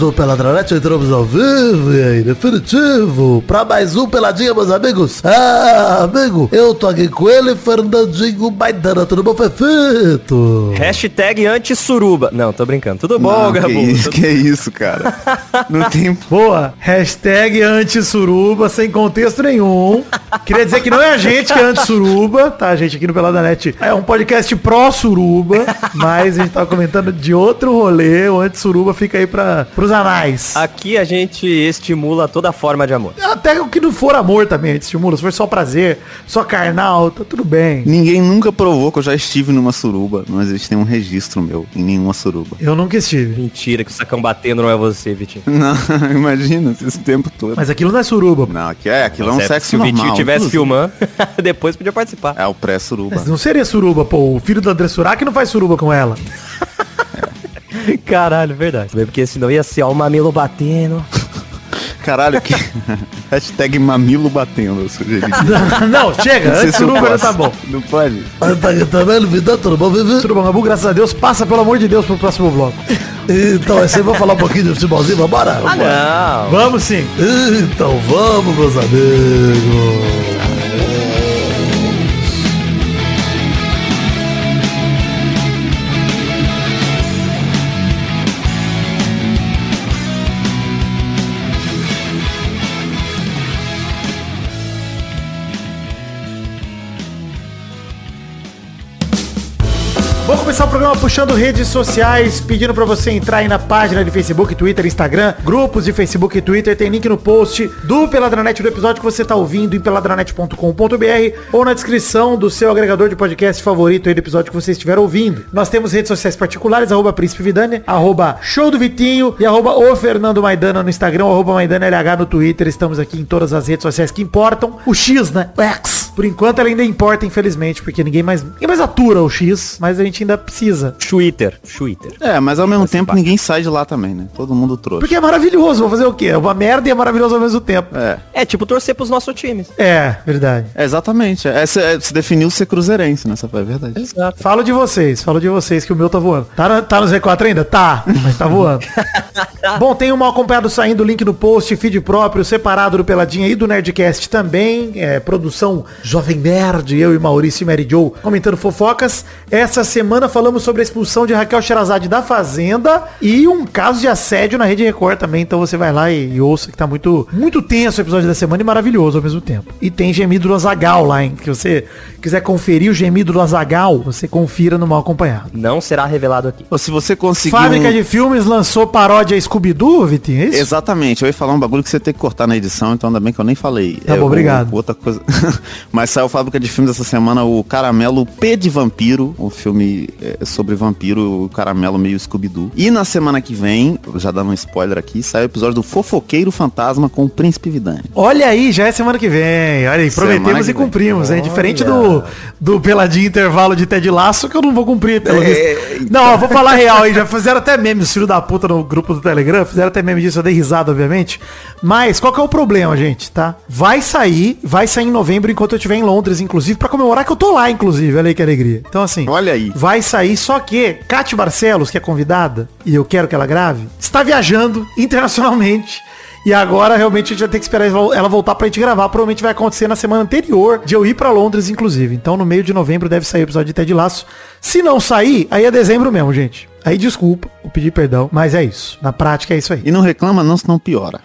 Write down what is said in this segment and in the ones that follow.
amigos do Peladronete, entramos ao vivo e aí, definitivo, pra mais um Peladinha, meus amigos. Ah, amigo, eu tô aqui com ele, Fernandinho Maidana, tudo bom, Fefito? Hashtag anti-suruba. Não, tô brincando. Tudo bom, Não, Gabu? Que isso, que isso, cara. Não tem... Boa, hashtag anti-suruba, sem contexto nenhum. Queria dizer que não é a gente que é anti-suruba, tá? A gente aqui no Peladanet é um podcast pró-suruba, mas a gente tava comentando de outro rolê, o anti-suruba fica aí pra, pros anais. Aqui a gente estimula toda forma de amor. Até o que não for amor também, a gente estimula. Se for só prazer, só carnal, tá tudo bem. Ninguém nunca provou que eu já estive numa suruba. Não existe nenhum registro meu em nenhuma suruba. Eu nunca estive. Mentira que o sacão batendo não é você, Vitinho. Não, imagina esse tempo todo. Mas aquilo não é suruba. pô. Não, aqui é, aquilo é um Certo, sexo Se o Vitinho normal. tivesse inclusive. filmando, depois podia participar. É o pré-suruba. Mas não seria suruba, pô. O filho do André Surak não faz suruba com ela. Caralho, verdade. Porque senão ia ser ó, o mamilo batendo. Caralho, que... Hashtag mamilo batendo, eu sugeri. não, chega. Não Antes já posso. tá bom. Não pode? Ah, tá vida, tudo bom? Tudo bom, Gabu? Graças a Deus. Passa, pelo amor de Deus, pro próximo bloco. Então, você vai falar um pouquinho de futebolzinho, vambora? Ah, não. Vamos sim. Então vamos, meus amigos. Vou começar o programa puxando redes sociais, pedindo pra você entrar aí na página de Facebook, Twitter, Instagram, grupos de Facebook e Twitter, tem link no post do Peladranet do episódio que você tá ouvindo em peladranet.com.br ou na descrição do seu agregador de podcast favorito aí do episódio que você estiver ouvindo. Nós temos redes sociais particulares, arroba Príncipe Vidani, arroba Show do Vitinho e arroba o Fernando Maidana no Instagram, arroba Maidana LH no Twitter. Estamos aqui em todas as redes sociais que importam. O X, né? O X. Por enquanto ela ainda importa, infelizmente, porque ninguém mais, ninguém mais atura o X, mas a gente ainda precisa. Twitter. Twitter. É, mas ao mesmo tempo ninguém sai de lá também, né? Todo mundo trouxe. Porque é maravilhoso, vou fazer o quê? É uma merda e é maravilhoso ao mesmo tempo. É, É tipo torcer pros nossos times. É, verdade. é exatamente. É, se, é, se definiu ser cruzeirense, né? Essa foi a verdade. Exato. Falo de vocês, falo de vocês que o meu tá voando. Tá, na- tá no Z4 ainda? Tá, mas tá voando. Bom, tem um mal acompanhado saindo, link no post, feed próprio, separado do Peladinha e do Nerdcast também. É, produção Jovem Nerd, eu e Maurício e Mary Joe comentando fofocas. Essa semana falamos sobre a expulsão de Raquel Sherazade da Fazenda e um caso de assédio na Rede Record também. Então você vai lá e, e ouça que tá muito, muito tenso o episódio da semana e maravilhoso ao mesmo tempo. E tem gemido do Azagal lá, hein? Que você quiser conferir o gemido do Azagal, você confira no mal acompanhado. Não será revelado aqui. Ou se você conseguiu... Fábrica de Filmes lançou paródia Scooby-Doo, Vitinho, é isso? Exatamente, eu ia falar um bagulho que você tem que cortar na edição, então ainda bem que eu nem falei. Tá bom, o- obrigado. Outra coisa. Mas saiu Fábrica de Filmes essa semana, o Caramelo P de Vampiro, um filme é, sobre vampiro, o Caramelo meio Scooby-Doo. E na semana que vem, já dando um spoiler aqui, sai o episódio do Fofoqueiro Fantasma com o Príncipe Vidani. Olha aí, já é semana que vem. Olha aí, prometemos e cumprimos, hein? Diferente do, do peladinho intervalo de Ted Laço, que eu não vou cumprir, pelo É, visto. Não, eu vou falar real aí. Já fizeram até memes, os filhos da puta no grupo do Telegram, fizeram até meme disso, eu dei risada, obviamente. Mas qual que é o problema, gente, tá? Vai sair, vai sair em novembro enquanto eu estiver em Londres, inclusive, pra comemorar que eu tô lá, inclusive. Olha aí que alegria. Então, assim. Olha aí. Vai sair, só que Cátia Barcelos, que é convidada, e eu quero que ela grave, está viajando internacionalmente. E agora realmente a gente vai ter que esperar ela voltar pra gente gravar. Provavelmente vai acontecer na semana anterior de eu ir pra Londres, inclusive. Então no meio de novembro deve sair o episódio de Ted Laço. Se não sair, aí é dezembro mesmo, gente. Aí desculpa, vou pedir perdão, mas é isso. Na prática é isso aí. E não reclama não, senão piora.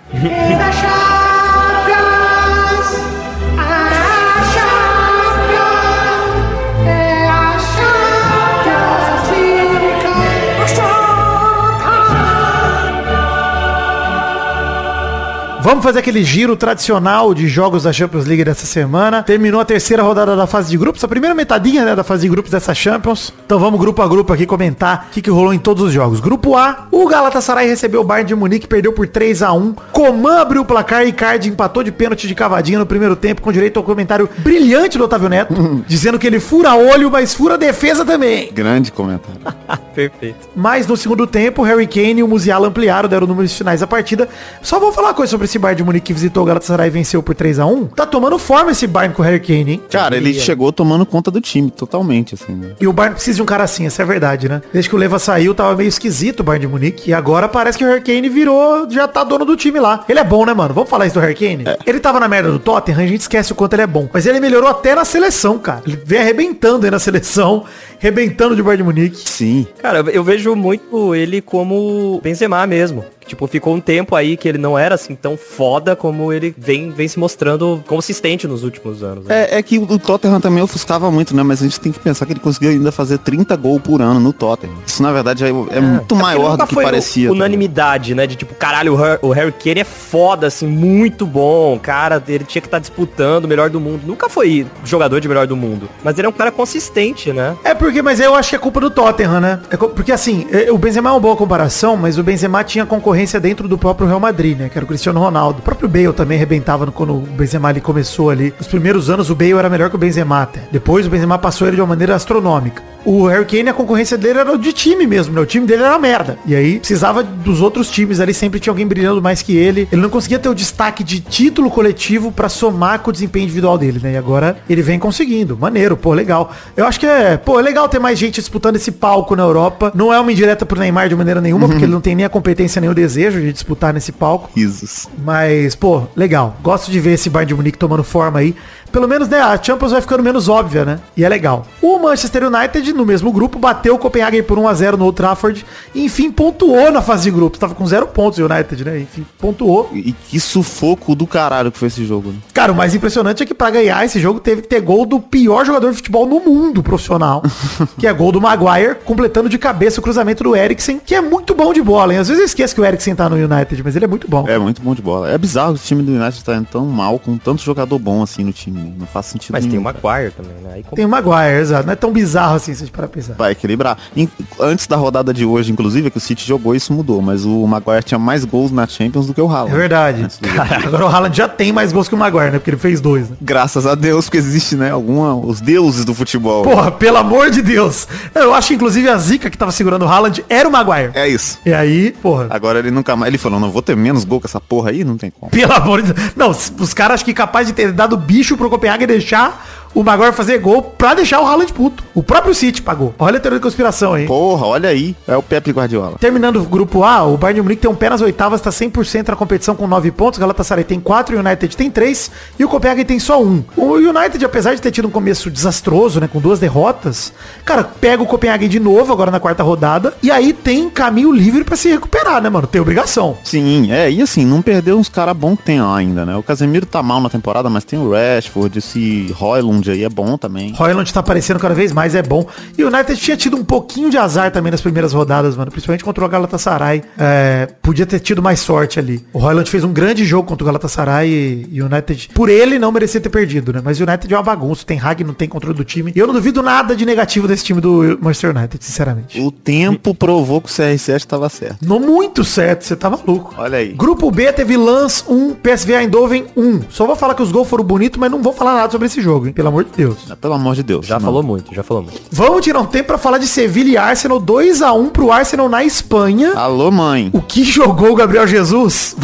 Vamos fazer aquele giro tradicional de jogos da Champions League dessa semana. Terminou a terceira rodada da fase de grupos, a primeira metadinha né, da fase de grupos dessa Champions. Então vamos grupo a grupo aqui comentar o que, que rolou em todos os jogos. Grupo A, o Galatasaray recebeu o Bayern de Munique, perdeu por 3 a 1 Coman abriu o placar e Icardi empatou de pênalti de cavadinha no primeiro tempo, com direito ao comentário brilhante do Otávio Neto, dizendo que ele fura olho, mas fura defesa também. Grande comentário. Perfeito. Mas no segundo tempo, o Harry Kane e o Musiala ampliaram, deram números finais da partida. Só vou falar uma coisa sobre esse esse Bayern de Munique que visitou o Galatasaray e venceu por 3x1, tá tomando forma esse Bayern com o Harry Kane, hein? Cara, ele chegou tomando conta do time, totalmente, assim, né? E o Bayern precisa de um cara assim, essa é a verdade, né? Desde que o Leva saiu, tava meio esquisito o Bayern de Munique. E agora parece que o Harry Kane virou, já tá dono do time lá. Ele é bom, né, mano? Vamos falar isso do Harry Kane? Ele tava na merda do Tottenham, a gente esquece o quanto ele é bom. Mas ele melhorou até na seleção, cara. Ele vem arrebentando aí na seleção, arrebentando de Bayern de Munique. Sim. Cara, eu- eu vejo muito ele como Benzema mesmo. Tipo, ficou um tempo aí que ele não era assim tão foda como ele vem, vem se mostrando consistente nos últimos anos. né? É, é que o Tottenham também ofuscava muito, né? Mas a gente tem que pensar que ele conseguiu ainda fazer 30 gols por ano no Tottenham. Isso, na verdade, é, é muito Porque ele maior do que foi parecia. tá Unanimidade, né? De tipo, caralho, o Har- o Harry Kane é foda, assim, muito bom. Cara, ele tinha que estar disputando o melhor do mundo. Nunca foi jogador de melhor do mundo. Mas ele é um cara consistente, né? É porque, mas eu acho que é culpa do Tottenham, né? É porque assim, é, o Benzema é uma boa comparação, mas o Benzema tinha concorrência dentro do próprio Real Madrid, né? Que era o Cristiano Ronaldo. O próprio Bale também arrebentava quando o Benzema ali começou ali. Nos primeiros anos o Bale era melhor que o Benzema até. Depois o Benzema passou ele de uma maneira astronômica. O Harry Kane, a concorrência dele era de time mesmo, né? O time dele era merda. E aí precisava dos outros times ali, sempre tinha alguém brilhando mais que ele. Ele não conseguia ter o destaque de título coletivo pra somar com o desempenho individual dele, né? E agora ele vem conseguindo. Maneiro, pô, legal. Eu acho que é, pô, é legal ter mais gente disputando esse palco na Europa. Não é uma indireta pro Neymar de maneira nenhuma, porque ele não tem nem a competência nem o desejo de disputar nesse palco. Risos. Mas, pô, legal. Gosto de ver esse Bayern de Munique tomando forma aí. Pelo menos, né, a Champions vai ficando menos óbvia, né? E é legal. O Manchester United, no mesmo grupo, bateu o Copenhagen por 1x0 no Old Trafford. E, enfim, pontuou na fase de grupos. Tava com zero pontos o United, né? Enfim, pontuou. E que sufoco do caralho que foi esse jogo, né? Cara, o mais impressionante é que pra ganhar esse jogo teve que ter gol do pior jogador de futebol no mundo profissional. que é gol do Maguire, completando de cabeça o cruzamento do Eriksen, que é muito bom de bola, hein? Às vezes eu esqueço que o Eriksen tá no United, mas ele é muito bom. É muito bom de bola. É bizarro que o time do United tá indo tão mal com tanto jogador bom assim no time. Não faz sentido Mas tem o nenhum. Maguire também, né? Aí Tem o Maguire, exato. Não é tão bizarro assim, se a gente parar pensar. Vai equilibrar. In- Antes da rodada de hoje, inclusive, é que o City jogou, isso mudou. Mas o Maguire tinha mais gols na Champions do que o É Haaland. verdade. Do jogo. Agora o Haaland já tem mais gols que o Maguire, né? Porque ele fez dois, né? Graças a Deus, porque existe, né? Alguma. Os deuses do futebol. Porra, pelo amor de Deus. Eu acho que inclusive a zica que tava segurando o Haaland era o Maguire. É isso. E aí, porra. Agora ele nunca mais. Ele falou, não vou ter menos gol com essa porra aí, não tem como. Pelo amor de Deus. Não, os caras acho que capaz de ter dado bicho pro Copenhague e deixar o Maguire fazer gol pra deixar o Haaland puto. O próprio City pagou. Olha a teoria de conspiração aí. Porra, olha aí. É o Pepe Guardiola. Terminando o grupo A, o Bayern de Munique tem um pé nas oitavas, tá 100% na competição com 9 pontos, Galatasaray tem 4, o United tem 3 e o Copenhagen tem só 1. O United, apesar de ter tido um começo desastroso, né, com duas derrotas, cara, pega o Copenhagen de novo agora na quarta rodada e aí tem caminho livre pra se recuperar, né, mano? Tem obrigação. Sim, é, e assim, não perdeu uns caras bons que tem lá ainda, né? O Casemiro tá mal na temporada, mas tem o Rashford, esse Roylund aí é bom também. Royland tá aparecendo cada vez mais, é bom. E o United tinha tido um pouquinho de azar também nas primeiras rodadas, mano. Principalmente contra o Galatasaray. É, podia ter tido mais sorte ali. O Royland fez um grande jogo contra o Galatasaray e o United, por ele, não merecia ter perdido, né? Mas o United é uma bagunça. Tem Hag, não tem controle do time. E eu não duvido nada de negativo desse time do Manchester United, sinceramente. O tempo provou que o CR7 tava certo. Não muito certo, você tá maluco. Olha aí. Grupo B teve Lance 1, PSV Eindhoven 1. Só vou falar que os gols foram bonitos, mas não vou falar nada sobre esse jogo, hein? Pelo amor de Deus. Pelo amor de Deus. Já não. falou muito, já falou muito. Vamos tirar um tempo pra falar de Sevilha e Arsenal 2x1 pro Arsenal na Espanha. Alô, mãe. O que jogou o Gabriel Jesus?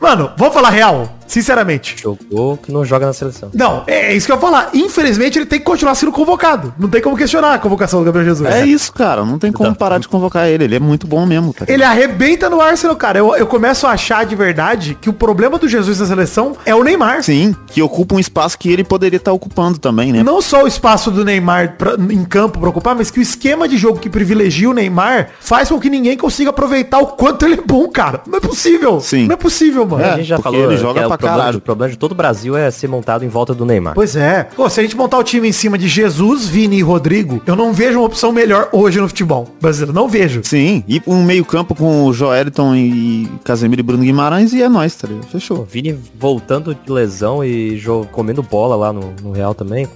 Mano, vamos falar real. Sinceramente. Jogou que não joga na seleção. Não, é isso que eu ia falar. Infelizmente ele tem que continuar sendo convocado. Não tem como questionar a convocação do Gabriel Jesus. É isso, cara. Não tem como parar de convocar ele. Ele é muito bom mesmo, cara. Ele arrebenta no Arsenal, cara. Eu, eu começo a achar de verdade que o problema do Jesus na seleção é o Neymar. Sim, que ocupa um espaço que ele poderia estar ocupando também, né? Não só o espaço do Neymar pra- em campo pra ocupar, mas que o esquema de jogo que privilegia o Neymar faz com que ninguém consiga aproveitar o quanto ele é bom, cara. Não é possível. Sim. Não é possível, mano. É. a gente já falou ele joga é pra o problema, caralho. o problema de todo o Brasil é ser montado em volta do Neymar. Pois é. Pô, se a gente montar o time em cima de Jesus, Vini e Rodrigo, eu não vejo uma opção melhor hoje no futebol brasileiro. Não vejo. Sim, e um meio campo com o Joeliton e Casemiro e Bruno Guimarães e é nóis, tá ligado? O Fechou. Vini voltando de lesão e jo- comendo bola lá no, no Real também.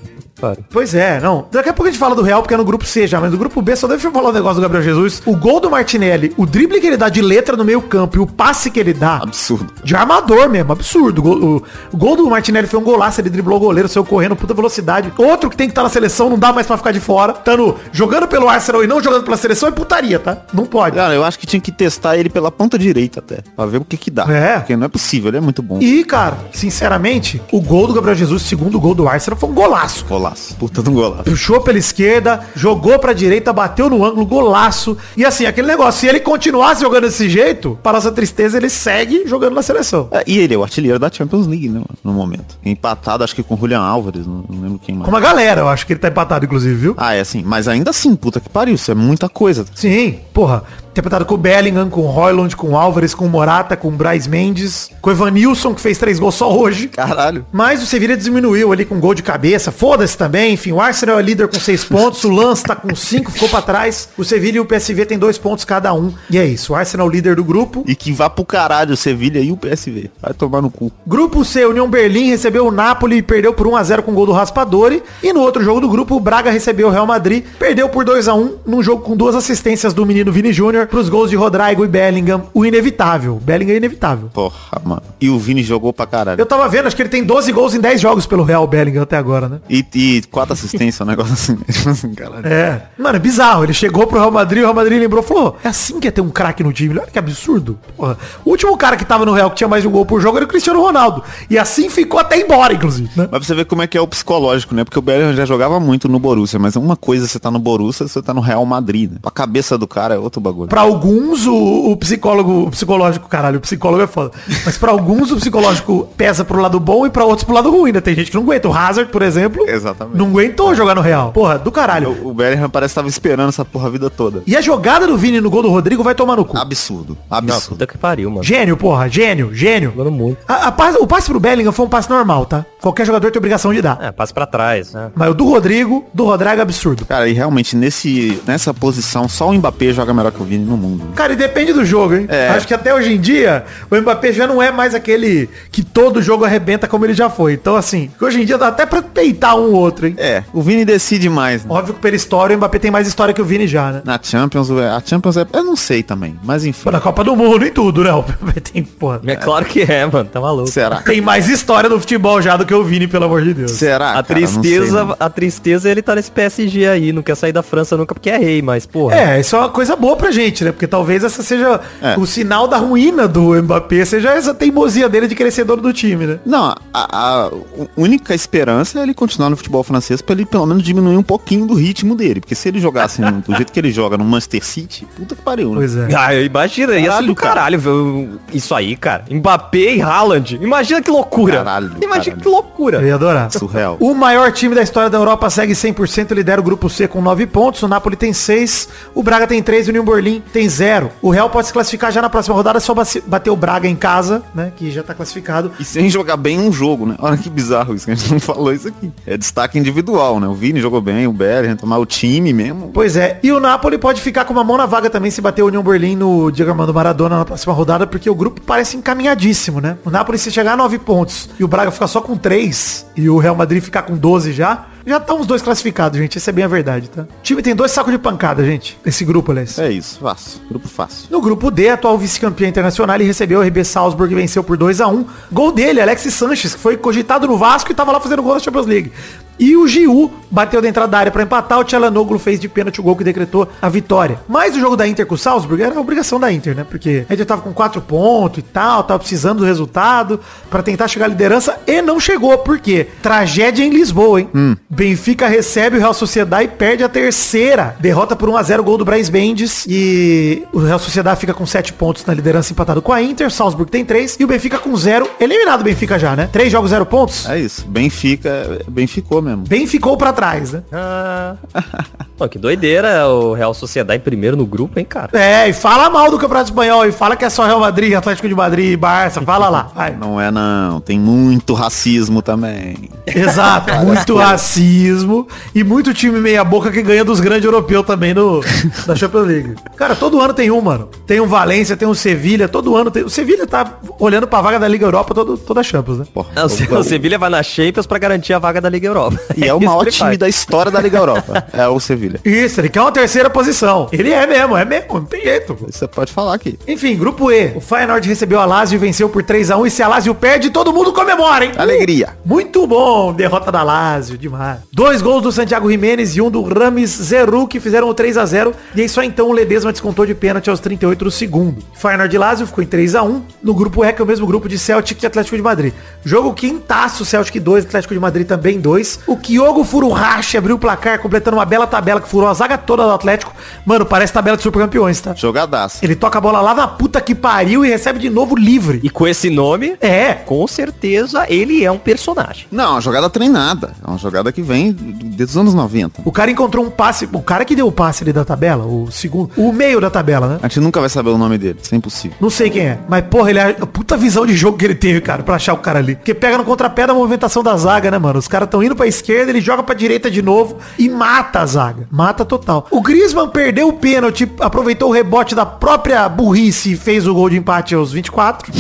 Pois é, não. Daqui a pouco a gente fala do Real, porque é no grupo C já, mas no grupo B só deixa eu falar um negócio do Gabriel Jesus. O gol do Martinelli, o drible que ele dá de letra no meio campo e o passe que ele dá, Absurdo. de armador mesmo, absurdo. O, gol- o- o gol do Martinelli foi um golaço, ele driblou o goleiro, saiu correndo, puta velocidade. Outro que tem que estar na seleção, não dá mais pra ficar de fora. Tando jogando pelo Arsenal e não jogando pela seleção é putaria, tá? Não pode. Cara, eu acho que tinha que testar ele pela ponta direita até, pra ver o que que dá. É. Porque não é possível, ele é muito bom. E, cara, sinceramente, o gol do Gabriel Jesus, segundo gol do Arsenal, foi um golaço. Golaço. Puta de um golaço. Puxou pela esquerda, jogou pra direita, bateu no ângulo, golaço. E assim, aquele negócio, se ele continuasse jogando desse jeito, para nossa tristeza, ele segue jogando na seleção. É, e ele é o artilheiro da Champions League, né, no momento. Empatado, acho que com o Julian Álvares, não, não lembro quem mais. Com uma galera, eu acho que ele tá empatado, inclusive, viu? Ah, é assim. Mas ainda assim, puta que pariu, isso é muita coisa. Sim, porra. Interpretado com o Bellingham, com o Royland, com o Álvares, com o Morata, com o Bryce Mendes, com o Evanilson, que fez três gols só hoje. Caralho. Mas o Sevilla diminuiu ali com gol de cabeça. Foda-se também. Enfim, o Arsenal é líder com seis pontos. O Lance tá com cinco, ficou pra trás. O Sevilla e o PSV tem dois pontos cada um. E é isso. O Arsenal líder do grupo. E que vá pro caralho o Sevilha e o PSV. Vai tomar no cu. Grupo C, União Berlim recebeu o Napoli e perdeu por 1x0 com gol do Raspadori. E no outro jogo do grupo, o Braga recebeu o Real Madrid. Perdeu por 2x1 num jogo com duas assistências do menino Vini Júnior pros gols de Rodrigo e Bellingham. O inevitável. Bellingham é inevitável. Porra, mano. E o Vini jogou pra caralho. Eu tava vendo, acho que ele tem 12 gols em 10 jogos pelo Real Bellingham até agora, né? E, e quatro assistências, um negócio assim. Assim, caralho. É. Mano, é bizarro. Ele chegou pro Real Madrid, o Real Madrid lembrou, falou, é assim que é ter um craque no time. Olha que absurdo. Porra. O último cara que tava no Real que tinha mais de um gol por jogo era o Cristiano Ronaldo. E assim ficou até embora, inclusive, né? Mas pra você ver como é que é o psicológico, né? Porque o Bellingham já jogava muito no Borussia, mas uma coisa você tá no Borussia, você tá no Real Madrid, né? A cabeça do cara é outro bagulho. Pra alguns, o, o psicólogo, o psicológico, caralho, o psicólogo é foda. Mas pra alguns, o psicológico pesa pro lado bom e pra outros pro lado ruim, né? Tem gente que não aguenta. O Hazard, por exemplo, Exatamente. não aguentou jogar no Real. Porra, do caralho. O, o Bellingham parece que tava esperando essa porra a vida toda. E a jogada do Vini no gol do Rodrigo vai tomar no cu. Absurdo. Não, Absurdo. puta que pariu, mano. Gênio, porra, gênio, gênio. Jogando muito. A- a passe- o passe pro Bellingham foi um passe normal, tá? Qualquer jogador tem obrigação de dar. É, passe pra trás, né? Mas o do Rodrigo, do Rodrigo é absurdo. Cara, e realmente nesse, nessa posição, só o Mbappé joga melhor que o Vini no mundo. né? Cara, e depende do jogo, hein? É. Acho que até hoje em dia, o Mbappé já não é mais aquele que todo jogo arrebenta como ele já foi. Então, assim, hoje em dia dá até pra peitar um ou outro, hein? É, o Vini decide mais. né? Óbvio que pela história, o Mbappé tem mais história que o Vini já, né? Na Champions, a Champions é. Eu não sei também, mas enfim. Pô, na Copa do Mundo e tudo, né? O Mbappé tem, porra, É claro que é, mano. Tá maluco. Será? tem mais história no futebol já do que o Vini, pelo amor de Deus. Será? A cara? Sei, tristeza, não. a tristeza ele tá nesse PSG aí, não quer sair da França nunca porque é rei, mas porra. É, isso é uma coisa boa pra gente, né? Porque talvez essa seja É. o sinal da ruína do Mbappé, seja essa teimosia dele de ser dono do time, né? Não, a, a única esperança é ele continuar no futebol francês pra ele pelo menos diminuir um pouquinho do ritmo dele. Porque se ele jogasse no- do jeito que ele joga no Manchester City, puta que pariu, né? Pois é. Ah, imagina, ia ser Caralho, do cara. caralho ver isso aí, cara. Mbappé e Haaland. Imagina que loucura. Caralho, Imagina caralho. que loucura. Eu ia adorar. Surreal. O maior time da história da Europa segue 100%, lidera o grupo C com 9 pontos, o Napoli tem 6, o Braga tem 3 e o União Tem 0. O Real pode se classificar já na próxima rodada, é só bater o Braga em casa, né, que já tá classificado. E sem jogar bem um jogo, né? Olha que bizarro isso, que a gente não falou isso aqui. É destaque individual, né? O Vini jogou bem, o Bellingham, tomar o time mesmo. Pois é, e o Napoli pode ficar com uma mão na vaga também se bater o União Berlim no Diego Armando Maradona na próxima rodada, porque o grupo parece encaminhadíssimo, né? O Napoli se chegar a 9 pontos e o Braga ficar só com 3 e o Real Madrid ficar com 12 já, já estão os dois classificados, gente. Essa é bem a verdade, tá? O time tem dois sacos de pancada, gente. Esse grupo, aliás. É isso, fácil. Grupo fácil. No grupo D, atual vice-campeão internacional, ele recebeu o RB Salzburg e venceu por 2 a 1 Gol dele, Alexis Sanches, que foi cogitado no Vasco e tava lá fazendo gol na Champions League. E o Giu bateu dentro da área para empatar, o Tchalanoglu fez de pênalti o gol que decretou a vitória. Mas o jogo da Inter com o Salzburg era a obrigação da Inter, né? Porque a Inter tava com 4 pontos e tal, tava precisando do resultado para tentar chegar à liderança e não chegou. Por quê? Tragédia em Lisboa, hein? Benfica recebe o Real Sociedade e perde a terceira. Derrota por 1x0 gol do Braz Mendes. E o Real Sociedade fica com 7 pontos na liderança empatado com a Inter. Salzburg tem 3. E o Benfica com 0. Eliminado o Benfica já, né? 3 jogos, 0 pontos. É isso. Benfica, Benficou mesmo. Bem ficou pra trás, né? Ah, Pô, que doideira o Real Sociedade em primeiro no grupo, hein, cara? É, e fala mal do Campeonato Espanhol, e fala que é só Real Madrid, Atlético de Madrid, Barça, fala lá, vai. Não é não, tem muito racismo também. Exato, muito racismo e muito time meia boca que ganha dos grandes europeus também no, da Champions League. Cara, todo ano tem um, mano. Tem um Valência, tem um Sevilha, todo ano tem. O Sevilha tá olhando pra vaga da Liga Europa todo, toda a Champions, né? Porra, Não, o Se- o Sevilha vai na Champions pra garantir a vaga da Liga Europa. E é o isso maior time da história da Liga Europa. É o Sevilha. Isso, ele quer uma terceira posição. Ele é mesmo, é mesmo, não tem jeito. Você pode falar aqui. Enfim, grupo E. O Feyenoord recebeu a Lazio e venceu por 3x1. E se a Lazio perde, todo mundo comemora, hein? Alegria. Muito bom, derrota da Lazio, demais. Dois gols do Santiago Jimenez e um do Rames Zeru, que fizeram o 3 a 0 E aí só então o Ledesma descontou de pênalti aos 38 do segundo. Feyenoord e Lazio ficou em 3 a 1 No grupo E, que é o mesmo grupo de Celtic e Atlético de Madrid. Jogo quintaço, Celtic 2, Atlético de Madrid também 2. O Kyogo Furuhashi abriu o placar, completando uma bela tabela que furou a zaga toda do Atlético. Mano, parece tabela de supercampeões, tá? Jogadaço. Ele toca a bola lá na puta que pariu e recebe de novo livre. E com esse nome, É, com certeza ele é um personagem. Não, é uma jogada treinada. É uma jogada que vem desde os anos 90. O cara encontrou um passe. O cara que deu o passe ali da tabela, o segundo. O meio da tabela, né? A gente nunca vai saber o nome dele. Isso é impossível. Não sei quem é. Mas, porra, ele é a puta visão de jogo que ele teve, cara, pra achar o cara ali. Porque pega no contrapé da movimentação da zaga, né, mano? Os caras tão indo pra esquerda, ele joga pra direita de novo e mata a zaga. Mata total. O Griezmann perdeu o pênalti, aproveitou o rebote da própria burrice e fez o gol de empate aos 24.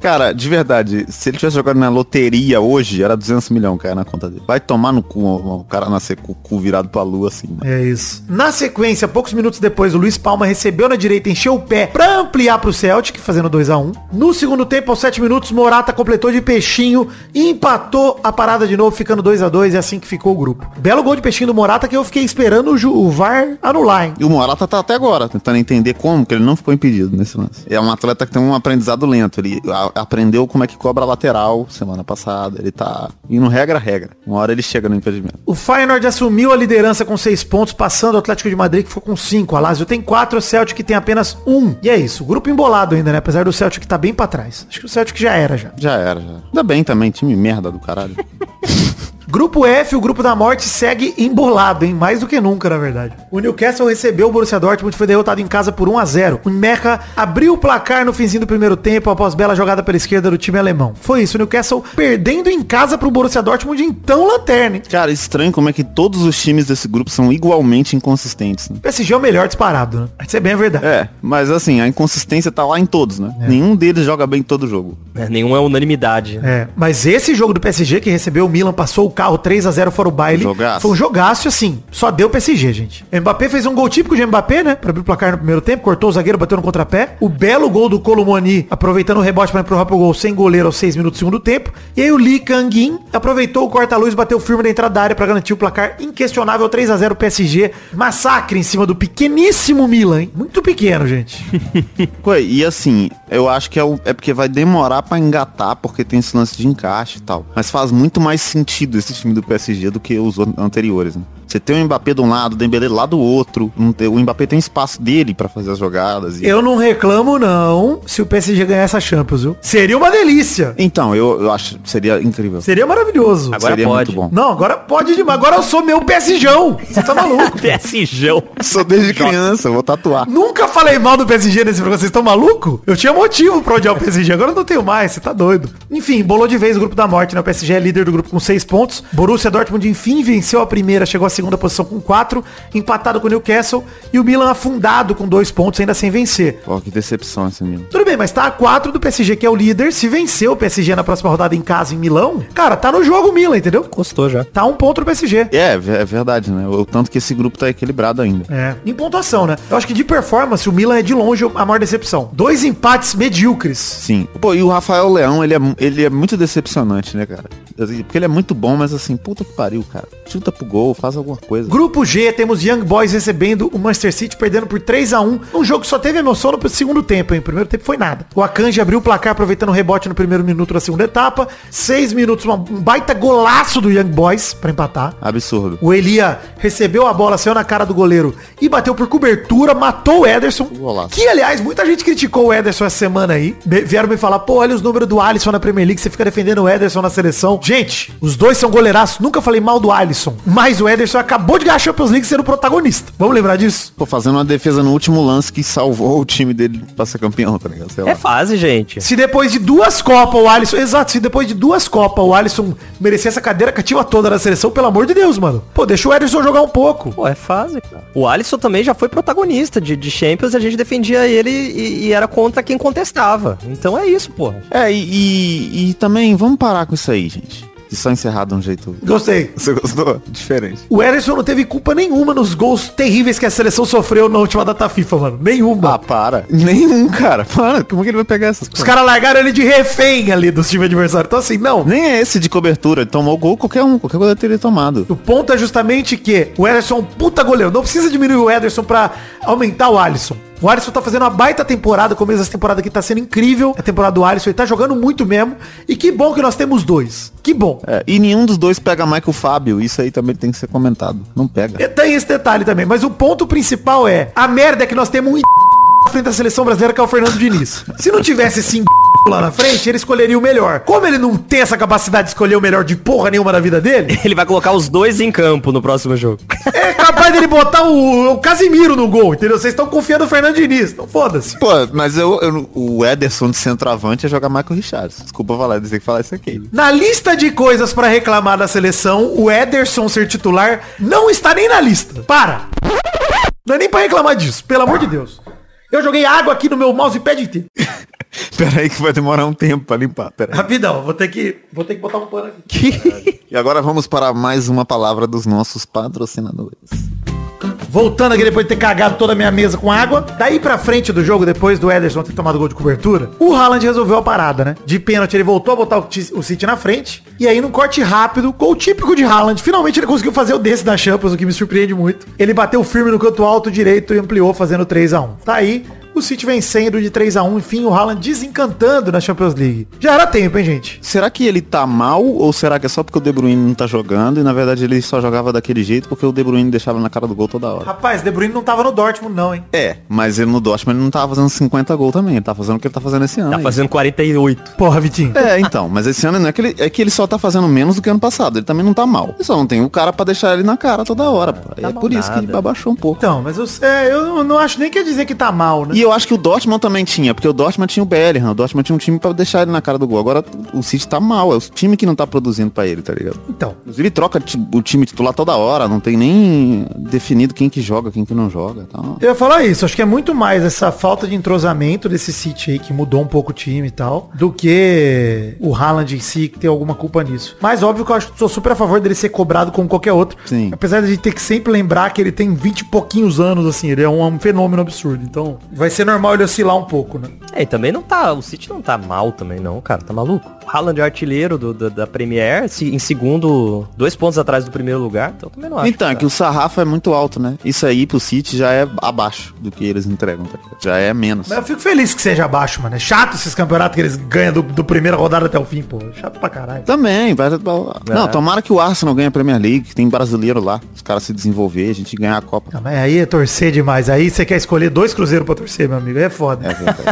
Cara, de verdade, se ele tivesse jogado na loteria hoje, era 200 milhões, cara, na conta dele. Vai tomar no cu o cara nascer com o cu virado pra lua assim, mano. É isso. Na sequência, poucos minutos depois, o Luiz Palma recebeu na direita, encheu o pé pra ampliar pro Celtic, fazendo 2 a 1 No segundo tempo, aos 7 minutos, Morata completou de peixinho empatou a parada de novo, ficando 2 a 2 e assim que ficou o grupo. Belo gol de peixinho do Morata que eu fiquei esperando o, Ju- o VAR anular, hein? E o Morata tá até agora, tentando entender como que ele não ficou impedido nesse lance. É um atleta que tem um aprendizado lento. Ele a- aprendeu como é que cobra a lateral semana passada. Ele tá indo regra a regra. Uma hora ele chega no impedimento. O Feyenoord assumiu a liderança com 6 pontos, passando o Atlético de Madrid, que ficou com 5. A Lazio tem 4, o Celtic tem apenas 1. Um. E é isso. Grupo embolado ainda, né? Apesar do Celtic tá bem pra trás. Acho que o Celtic já era, já. Já era, já. Ainda bem também, time merda do caralho. Grupo F, o grupo da morte, segue embolado, hein? Mais do que nunca, na verdade. O Newcastle recebeu o Borussia Dortmund e foi derrotado em casa por 1 a 0 O Mecha abriu o placar no finzinho do primeiro tempo após bela jogada pela esquerda do time alemão. Foi isso, o Newcastle perdendo em casa pro Borussia Dortmund, então lanterna, hein? Cara, estranho como é que todos os times desse grupo são igualmente inconsistentes, né? O PSG é o melhor disparado, né? Isso é bem a verdade. É, mas assim, a inconsistência tá lá em todos, né? Nenhum deles joga bem todo jogo. É, nenhum é unanimidade. É, mas esse jogo do PSG que recebeu o Milan, passou o carro 3 a 0 fora o baile. Jogaço. Foi um jogaço assim. Só deu PSG, gente. Mbappé fez um gol típico de Mbappé, né? Pra abrir o placar no primeiro tempo, cortou o zagueiro, bateu no contrapé. O belo gol do Colomoni, aproveitando o rebote para empurrar pro gol sem goleiro aos 6 minutos do segundo tempo. E aí o Lee Kangin aproveitou o corta-luz, bateu firme na entrada da área pra garantir o placar inquestionável 3 a 0 PSG. Massacre em cima do pequeníssimo Milan, hein? Muito pequeno, gente. E assim, eu acho que é, o- é porque vai demorar pra engatar, porque tem esse lance de encaixe e tal. Mas faz muito mais sentido esse time do PSG do que os an- anteriores, né? Você tem o Mbappé de um lado, o Dembélé lá do outro. O Mbappé tem espaço dele pra fazer as jogadas. e- Eu não reclamo, não, se o PSG ganhar essa Champions, viu? Seria uma delícia. Então, eu, eu acho que seria incrível. Seria maravilhoso. Agora seria pode. muito bom. Não, agora pode demais. Agora eu sou meu PSGão. Você tá maluco? PSGão. Sou desde criança, eu vou tatuar. Nunca falei mal do PSG nesse programa. Vocês estão maluco? Eu tinha motivo pra odiar o PSG. Agora eu não tenho mais. Você tá doido. Enfim, bolou de vez o grupo da morte, né? O PSG é líder do grupo com seis pontos. Borussia Dortmund, enfim, venceu a primeira. Chegou à segunda posição com quatro. Empatado com o Newcastle. E o Milan afundado com dois pontos, ainda sem vencer. Pô, que decepção esse menino. Tudo bem, mas tá a 4 do PSG, que é o líder. Se vencer o PSG na próxima rodada em casa, em Milão, cara, tá no jogo o Milan, entendeu? Costou já. Tá um ponto do PSG. É, é verdade, né? O tanto que esse grupo tá equilibrado ainda. É. Em pontuação, né? Eu acho que de performance, o Milan é de longe a maior decepção. Dois empates medíocres. Sim. Pô, e o Rafael Leão, ele é, ele é muito decepcionante, né, cara? Assim, Porque ele é muito bom, mas assim, puta que pariu, cara. Chuta pro gol, faz alguma coisa. Grupo G, temos Young Boys recebendo o Manchester City, perdendo por 3 a 1 Um jogo que só teve emoção no segundo tempo, hein? O primeiro tempo foi nada. O Akanji abriu o placar aproveitando o rebote no primeiro minuto da segunda etapa. Seis minutos, um baita golaço do Young Boys pra empatar. Absurdo. O Elia recebeu a bola, saiu na cara do goleiro e bateu por cobertura, matou o Ederson. Golaço. Que, aliás, muita gente criticou o Ederson essa semana aí. Vieram me falar, pô, olha os números do Alisson na Premier League, você fica defendendo o Ederson na seleção. Gente, os dois são goleiraços. Nunca falei mal do Alisson. Mas o Ederson acabou de ganhar a Champions League sendo protagonista. Vamos lembrar disso? Pô, fazendo uma defesa no último lance que salvou o time dele pra ser campeão, tá ligado? Sei lá. É fase, gente. Se depois de duas Copas o Alisson... Exato, se depois de duas Copas o Alisson merecer essa cadeira cativa toda na seleção, pelo amor de Deus, mano. Pô, deixa o Ederson jogar um pouco. Pô, é fase, cara. O Alisson também já foi protagonista de, de Champions e a gente defendia ele e, e era contra quem contestava. Então é isso, porra. É, e, e, e também, vamos parar com isso aí, gente. De só encerrar de um jeito... Gostei. Você gostou? Diferente. O Ederson não teve culpa nenhuma nos gols terríveis que a seleção sofreu na última data FIFA, mano. Nenhuma. Ah, para. Nenhum, cara. Para. Como que ele vai pegar essas Os caras largaram ele de refém ali do time adversário. Então assim, não. Nem é esse de cobertura. Ele tomou gol qualquer um. Qualquer coisa teria tomado. O ponto é justamente que o Ederson é um puta goleiro. Não precisa diminuir o Ederson pra aumentar o Alisson. O Alisson tá fazendo uma baita temporada, o começo dessa temporada aqui tá sendo incrível. A temporada do Alisson, ele tá jogando muito mesmo. E que bom que nós temos dois. Que bom. É, e nenhum dos dois pega mais que o Fábio. Isso aí também tem que ser comentado. Não pega. E Tem esse detalhe também, mas o ponto principal é, a merda é que nós temos um frente da seleção brasileira que é o Fernando Diniz. Se não tivesse esse lá na frente, ele escolheria o melhor. Como ele não tem essa capacidade de escolher o melhor de porra nenhuma da vida dele, Ele vai colocar os dois em campo no próximo jogo. é capaz dele botar o, o Casimiro no gol, entendeu? Vocês estão confiando no Fernando Diniz, então foda-se. Pô, mas eu, eu- o Ederson de centroavante ia jogar o Richardson. Desculpa falar, eu que falar isso aqui. Na lista de coisas pra reclamar da seleção, o Ederson ser titular não está nem na lista. Para! Não é nem pra reclamar disso, pelo amor de Deus. Eu joguei água aqui no meu mousepad inteiro. Pera aí que vai demorar um tempo pra limpar. Pera aí. Rapidão, vou ter que, vou ter que botar um pano aqui. E agora vamos para mais uma palavra dos nossos patrocinadores. Voltando aqui depois de ter cagado toda a minha mesa com água. Daí pra frente do jogo, depois do Ederson ter tomado gol de cobertura, o Haaland resolveu a parada, né? De pênalti, ele voltou a botar o, City na frente. E aí, num corte rápido, gol típico de Haaland. Finalmente ele conseguiu fazer o desse da Champions, o que me surpreende muito. Ele bateu firme no canto alto direito e ampliou, fazendo 3 a 1 Tá aí. O City vencendo de 3 a 1 enfim, o Haaland desencantando na Champions League. Já era tempo, hein, gente? Será que ele tá mal ou será que é só porque o De Bruyne não tá jogando e na verdade ele só jogava daquele jeito porque o De Bruyne deixava na cara do gol toda hora? Rapaz, De Bruyne não tava no Dortmund, não, hein? É, mas ele no Dortmund ele não tava fazendo 50 gols também, ele tá fazendo o que ele tá fazendo esse ano. Tá aí. fazendo 48. Porra, Vitinho. É, então, mas esse ano não é que, ele, é que ele só tá fazendo menos do que ano passado. Ele também não tá mal. Ele só não tem o cara pra deixar ele na cara toda hora, pô. é mal por isso que ele nada. abaixou um pouco. Então, mas eu, é, eu não- acho nem que ia dizer que tá mal, né? E eu acho que o Dortmund também tinha, porque o Dortmund tinha o Bellingham, o Dortmund tinha um time pra deixar ele na cara do gol. Agora o City tá mal, é o time que não tá produzindo pra ele, tá ligado? Então, Inclusive ele troca o time titular toda hora, não tem nem definido quem que joga, quem que não joga. Então, Eu ia falar isso, acho que é muito mais essa falta de entrosamento desse City aí, que mudou um pouco o time e tal, do que o Haaland em si, que tem alguma culpa nisso. Mas óbvio que eu acho, sou super a favor dele ser cobrado como qualquer outro. Sim. Apesar de a gente ter que sempre lembrar que ele tem 20 e pouquinhos anos, assim, ele é um, um fenômeno absurdo. Então, vai ser normal ele oscilar um pouco, né? É, e também não tá. O City não tá mal também, não, cara. Tá maluco? O Haaland é artilheiro do, do- da Premier, em segundo, dois pontos atrás do primeiro lugar. Então eu também não acho. então, é que o sarrafo é muito alto, né? Isso aí pro City já é abaixo do que eles entregam, tá ligado? Já é menos. Mas eu fico feliz que seja abaixo, mano. É chato esses campeonatos que eles ganham do, do primeira rodada até o fim, pô. Chato pra caralho. Também, vai. Não, tomara que o Arsenal ganhe a Premier League, que tem brasileiro lá. Os caras se desenvolver, a gente ganhar a Copa. Não, mas aí é torcer demais. Aí você quer escolher dois cruzeiros pra torcer, meu amigo. Aí é foda. É verdade.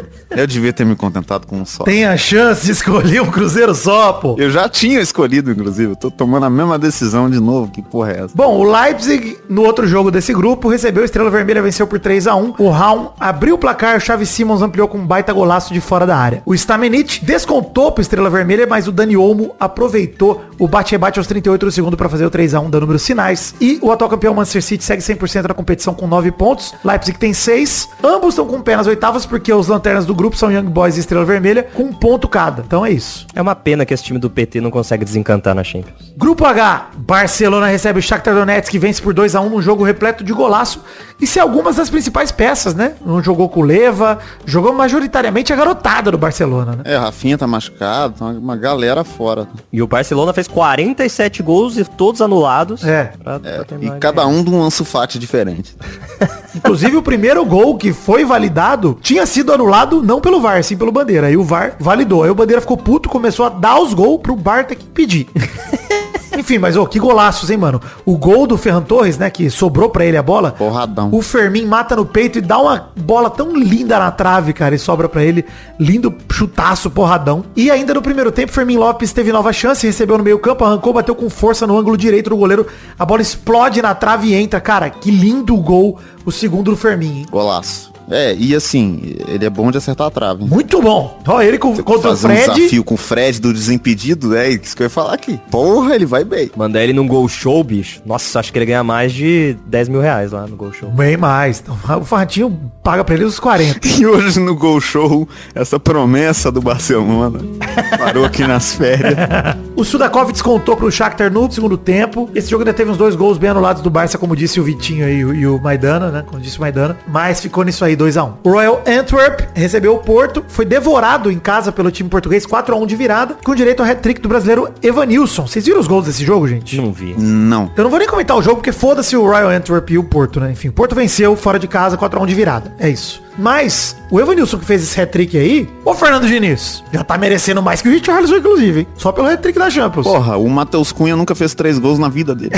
É. Eu devia ter me contentado com um só. Tem a chance de escolher um cruzeiro só, pô. Eu já tinha escolhido, inclusive. Eu tô tomando a mesma decisão de novo. Que porra é essa? Bom, o Leipzig, no outro jogo desse grupo, recebeu a Estrela Vermelha, venceu por 3 a 1 O Raum abriu o placar, o Xavi Simons ampliou com um baita golaço de fora da área. O Stamenit descontou pro Estrela Vermelha, mas o Dani Olmo aproveitou o bate-rebate aos 38 do segundo para fazer o 3 a 1 dando números sinais. E o atual campeão Manchester City segue 100% na competição com 9 pontos. Leipzig tem 6. Ambos estão com pé nas oitavas, porque os lanternas do grupo são Young Boys e Estrela Vermelha, com um ponto cada. Então é isso. É uma pena que esse time do PT não consegue desencantar na Champions. Grupo H, Barcelona recebe o Shakhtar Donetsk que vence por 2 a 1 num jogo repleto de golaço e se algumas das principais peças, né? Não jogou com o Leva, jogou majoritariamente a garotada do Barcelona, né? É, Rafinha tá machucado, tá uma galera fora. E o Barcelona fez 47 gols e todos anulados. É. Pra, pra E cada um de um Ansu Fati diferente. Inclusive o primeiro gol que foi validado tinha sido anulado não pelo VAR, sim pelo Bandeira. Aí o VAR validou. Aí o Bandeira ficou puto, começou a dar os gols pro Bar ter que pedir. Enfim, mas ô, que golaços, hein, mano? O gol do Ferran Torres, né, que sobrou pra ele a bola. Porradão. O Fermin mata no peito e dá uma bola tão linda na trave, cara, e sobra pra ele. Lindo chutaço, porradão. E ainda no primeiro tempo, Fermin Lopes teve nova chance, recebeu no meio campo, arrancou, bateu com força no ângulo direito do goleiro. A bola explode na trave e entra. Cara, que lindo gol, o segundo do Fermin, hein? Golaço. É, e assim, ele é bom de acertar a trave. hein? Muito bom. Ó, ele com, contra o Fazer um Fred. desafio com o Fred do Desimpedido, é isso que eu ia falar aqui. Porra, ele vai bem. Mandar ele num gol show, bicho. Nossa, acho que ele ganha mais de 10 mil reais lá no gol show. Bem mais. Então, o Farratinho paga pra ele os 40. E hoje no Gol Show, essa promessa do Barcelona parou aqui nas férias. O Sudakov descontou pro Shakhtar no segundo tempo. Esse jogo ainda teve uns dois gols bem anulados do Barça, como disse o Vitinho aí e o- e o Maidana, né? Como disse o Maidana. Mas ficou nisso aí, 2x1. O Royal Antwerp recebeu o Porto, foi devorado em casa pelo time português, 4x1 de virada, com direito ao hat-trick do brasileiro Evanilson. Vocês viram os gols desse jogo, gente? Não vi. Não. Eu não vou nem comentar o jogo, porque foda-se o Royal Antwerp e o Porto, né? Enfim, o Porto venceu fora de casa, 4x1 de virada. É isso. Mas, o Evanilson que fez esse hat-trick aí, ô Fernando Diniz, já tá merecendo mais que o Richarlison, inclusive, hein? Só pelo hat-trick da Champions. Porra, o Matheus Cunha nunca fez três gols na vida dele.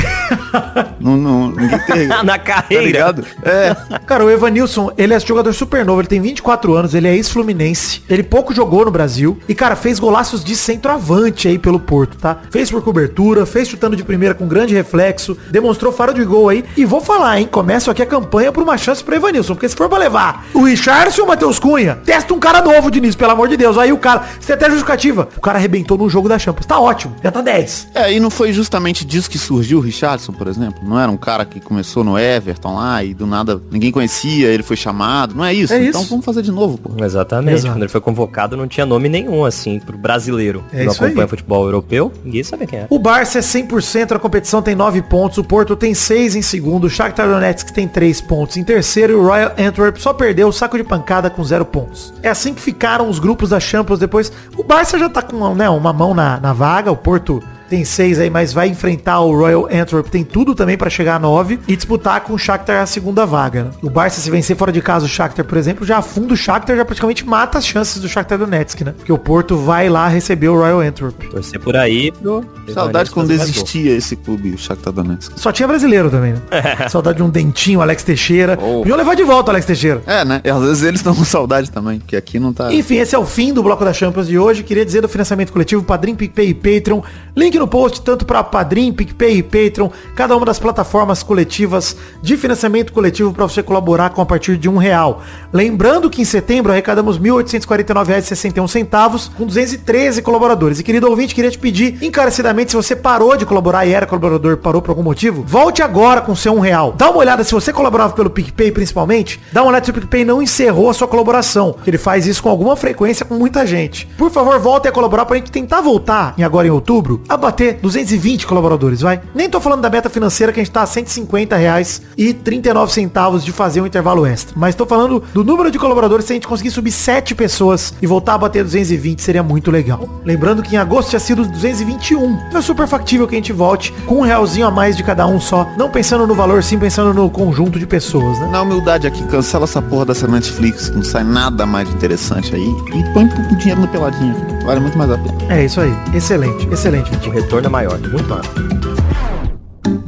não, não, ninguém tem. Na Tá carreira. ligado? É. Cara, o Evanilson, ele é jogador super novo, ele tem 24 anos, ele é ex-fluminense, ele pouco jogou no Brasil e, cara, fez golaços de centroavante aí pelo Porto, tá? Fez por cobertura, fez chutando de primeira com grande reflexo, demonstrou faro de gol aí e vou falar, hein, começo aqui a campanha por uma chance pro Evanilson, porque se for pra levar o Richardson e o Matheus Cunha, testa um cara novo, Diniz, pelo amor de Deus, aí o cara, você até justificativa, o cara arrebentou no jogo da Champions, tá ótimo, já tá 10. É, e não foi justamente disso que surgiu o Richardson, por exemplo? Não era um cara que começou no Everton lá e do nada ninguém conhecia, ele foi chamado. Não é isso? É então isso. vamos fazer de novo, pô. Exatamente. Exato. Quando ele foi convocado, não tinha nome nenhum, assim, pro brasileiro. É não isso aí. acompanha futebol europeu, ninguém sabe quem é. O Barça é 100%, a competição tem 9 pontos, o Porto tem 6 em segundo, o Shakhtar Donetsk tem 3 pontos em terceiro e o Royal Antwerp só perdeu saco de pancada com 0 pontos. É assim que ficaram os grupos da Champions depois. O Barça já tá com né, uma mão na, na vaga, o Porto tem 6 aí, mas vai enfrentar o Royal Antwerp, tem tudo também pra chegar a 9 e disputar com o Shakhtar a segunda vaga. né? O Barça se vencer fora de casa o Shakhtar, por exemplo, já afunda o Shakhtar, já praticamente mata as chances do Shakhtar Donetsk, né? Porque o Porto vai lá receber o Royal Antwerp. Torcer por aí pro... Saudade quando existia esse clube, o Shakhtar Donetsk. Só tinha brasileiro também, né? Saudade de um dentinho, Alex Teixeira. Oh. Podiam levar de volta o Alex Teixeira. É, né? E às vezes eles estão com saudade também, porque aqui não tá... Enfim, esse é o fim do Bloco da Champions de hoje. Queria dizer do financiamento coletivo, Padrim, PicPay e Patreon. Link no post, tanto para Padrim, PicPay e Patreon. Cada uma das plataformas coletivas de financiamento coletivo para você colaborar com a partir de um real. Lembrando que em setembro arrecadamos R$ 1.849,61 com 213 colaboradores. E querido ouvinte, queria te pedir encarecidamente, se você parou de colaborar e era colaborador parou por algum motivo, volte agora com seu um real. Dá uma olhada, se você colaborava pelo PicPay principalmente, dá uma olhada se o PicPay não encerrou a sua colaboração. Ele faz isso com alguma frequência com muita gente. Por favor, volte a colaborar pra gente tentar voltar, em agora em outubro, a bater 220 colaboradores, vai? Nem tô falando da meta financeira que a gente tá a 150 reais e 39 centavos de fazer um intervalo extra. Mas tô falando do número de colaboradores, se a gente conseguir subir 7 pessoas e voltar a bater 220, seria muito legal. Lembrando que em agosto tinha sido 221. É super factível que a gente volte com um realzinho a mais de cada um só. Não pensando no valor, sim pensando no conjunto de pessoas, né? Na humildade aqui, cancela essa porra dessa Netflix, que não sai nada mais interessante aí, e põe o dinheiro no peladinho. Vale muito mais a pena. É isso aí. Excelente, excelente, Vitinho. Retorno é maior, muito maior.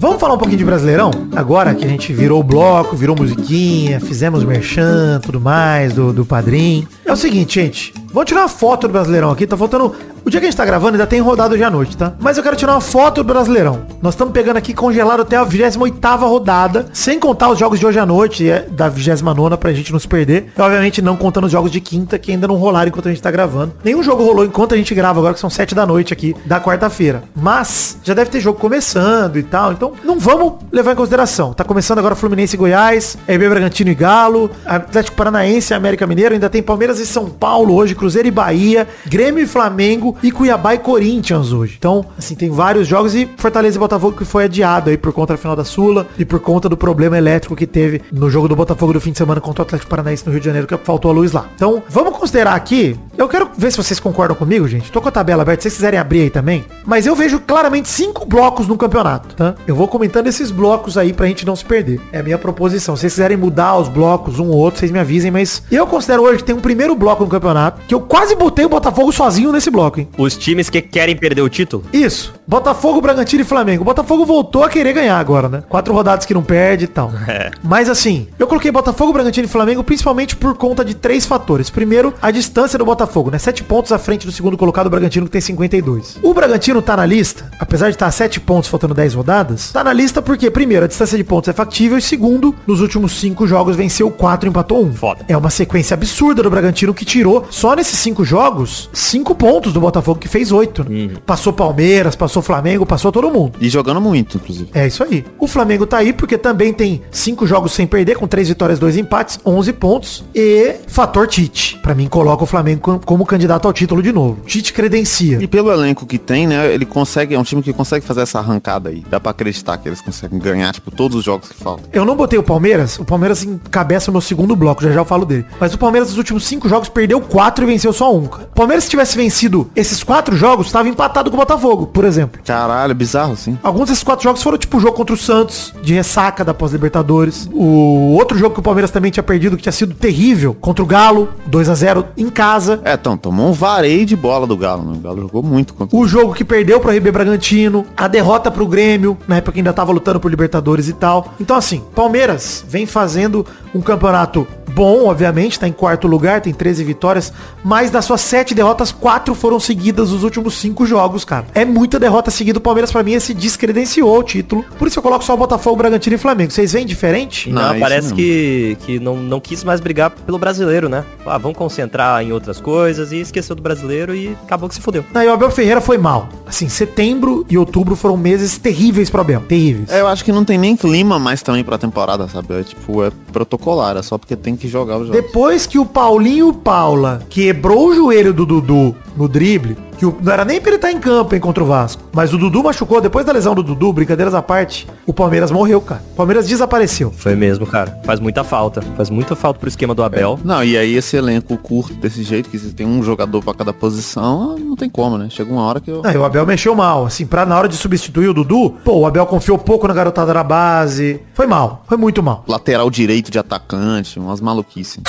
Vamos falar um pouquinho de Brasileirão? Agora que a gente virou bloco, virou musiquinha, fizemos merchan, tudo mais, do, do padrinho. É o seguinte, gente. Vamos tirar uma foto do Brasileirão aqui. Tá faltando... O dia que a gente tá gravando ainda tem rodado hoje à noite, tá? Mas eu quero tirar uma foto do Brasileirão. Nós estamos pegando aqui congelado até a 28ª rodada, sem contar os jogos de hoje à noite, é, da 29ª pra gente não se perder. E, obviamente não contando os jogos de quinta, que ainda não rolaram enquanto a gente tá gravando. Nenhum jogo rolou enquanto a gente grava agora, que são 7 da noite aqui, da quarta-feira. Mas, já deve ter jogo começando e tal, então não vamos levar em consideração. Tá começando agora Fluminense e Goiás, RB Bragantino e Galo, Atlético Paranaense e América Mineiro, ainda tem Palmeiras e São Paulo hoje, Cruzeiro e Bahia, Grêmio e Flamengo e Cuiabá e Corinthians hoje. Então, assim, tem vários jogos e Fortaleza e Botafogo que foi adiado aí por conta da final da Sula e por conta do problema elétrico que teve no jogo do Botafogo do fim de semana contra o Atlético Paranaense no Rio de Janeiro, que faltou a luz lá. Então, vamos considerar aqui, eu quero ver se vocês concordam comigo, gente. Tô com a tabela aberta, se vocês quiserem abrir aí também, mas eu vejo claramente cinco blocos no campeonato, tá? Eu vou comentando esses blocos aí pra gente não se perder. É a minha proposição. Se vocês quiserem mudar os blocos, um ou outro, vocês me avisem, mas eu considero hoje que tem um primeiro bloco no campeonato, que eu quase botei o Botafogo sozinho nesse bloco, hein? Os times que querem perder o título? Isso. Botafogo, Bragantino e Flamengo. O Botafogo voltou a querer ganhar agora, né? Quatro rodadas que não perde e tal. É. Mas assim, eu coloquei Botafogo, Bragantino e Flamengo principalmente por conta de três fatores. Primeiro, a distância do Botafogo, né? Sete pontos à frente do segundo colocado, o Bragantino que tem 52. O Bragantino tá na lista, apesar de estar a sete pontos faltando 10 rodadas, tá na lista porque, primeiro, a distância de pontos é factível e segundo, nos últimos cinco jogos venceu quatro e empatou um. Foda. É uma sequência absurda do Bragantino que tirou só nesses cinco jogos cinco pontos do Botafogo que fez oito. né? Passou Palmeiras, passou Flamengo, passou todo mundo. E jogando muito, inclusive. É isso aí. O Flamengo tá aí porque também tem cinco jogos sem perder, com três vitórias, dois empates, 11 pontos. E fator Tite. Pra mim, coloca o Flamengo com- como candidato ao título de novo. Tite credencia. E pelo elenco que tem, né, ele consegue, é um time que consegue fazer essa arrancada aí. Dá pra acreditar que eles conseguem ganhar, tipo, todos os jogos que faltam. Eu não botei o Palmeiras. O Palmeiras encabeça o meu segundo bloco, já já eu falo dele. Mas o Palmeiras nos últimos cinco jogos perdeu quatro e venceu só um. O Palmeiras se tivesse vencido esses quatro jogos, estava empatado com o Botafogo, por exemplo. Caralho, bizarro, assim. Alguns desses quatro jogos foram tipo o jogo contra o Santos, de ressaca da pós-Libertadores. O outro jogo que o Palmeiras também tinha perdido, que tinha sido terrível, contra o Galo, 2 a 0 em casa. É, então, tomou um vareio de bola do Galo, né? O Galo jogou muito contra O jogo que perdeu para o RB Bragantino, a derrota pro Grêmio, na época que ainda tava lutando por Libertadores e tal. Então assim, Palmeiras vem fazendo um campeonato bom, obviamente, tá em quarto lugar, tem 13 vitórias, mas das suas sete derrotas, quatro foram seguidas nos últimos cinco jogos, cara. É muita derrota seguida, o Palmeiras pra mim se descredenciou o título. Por isso eu coloco só o Botafogo, Bragantino e Flamengo. Vocês veem diferente? Não, Não, parece mesmo. que, que não, não quis mais brigar pelo brasileiro, né? Ah, vamos concentrar em outras coisas e esqueceu do brasileiro e acabou que se fudeu. Aí o Abel Ferreira foi mal. Assim, setembro e outubro foram meses terríveis pro Abel. Terríveis. É, eu acho que não tem nem clima mais também pra temporada, sabe? É tipo, é protocolar, é só porque tem que jogar. Depois que o Paulinho Paula quebrou o joelho do Dudu no drible, que o- não era nem pra ele estar em campo hein, contra o Vasco, mas o Dudu machucou, depois da lesão do Dudu, brincadeiras à parte, o Palmeiras morreu, cara. O Palmeiras desapareceu. Foi mesmo, cara. Faz muita falta. Faz muita falta pro esquema do Abel. Não, e aí esse elenco curto desse jeito, que você tem um jogador pra cada posição, não tem como, né? Chega uma hora que eu... Não, e o Abel mexeu mal, assim, pra na hora de substituir o Dudu, pô, o Abel confiou pouco na garotada da base. Foi mal, foi muito mal. Lateral direito de atacante, umas maluquices.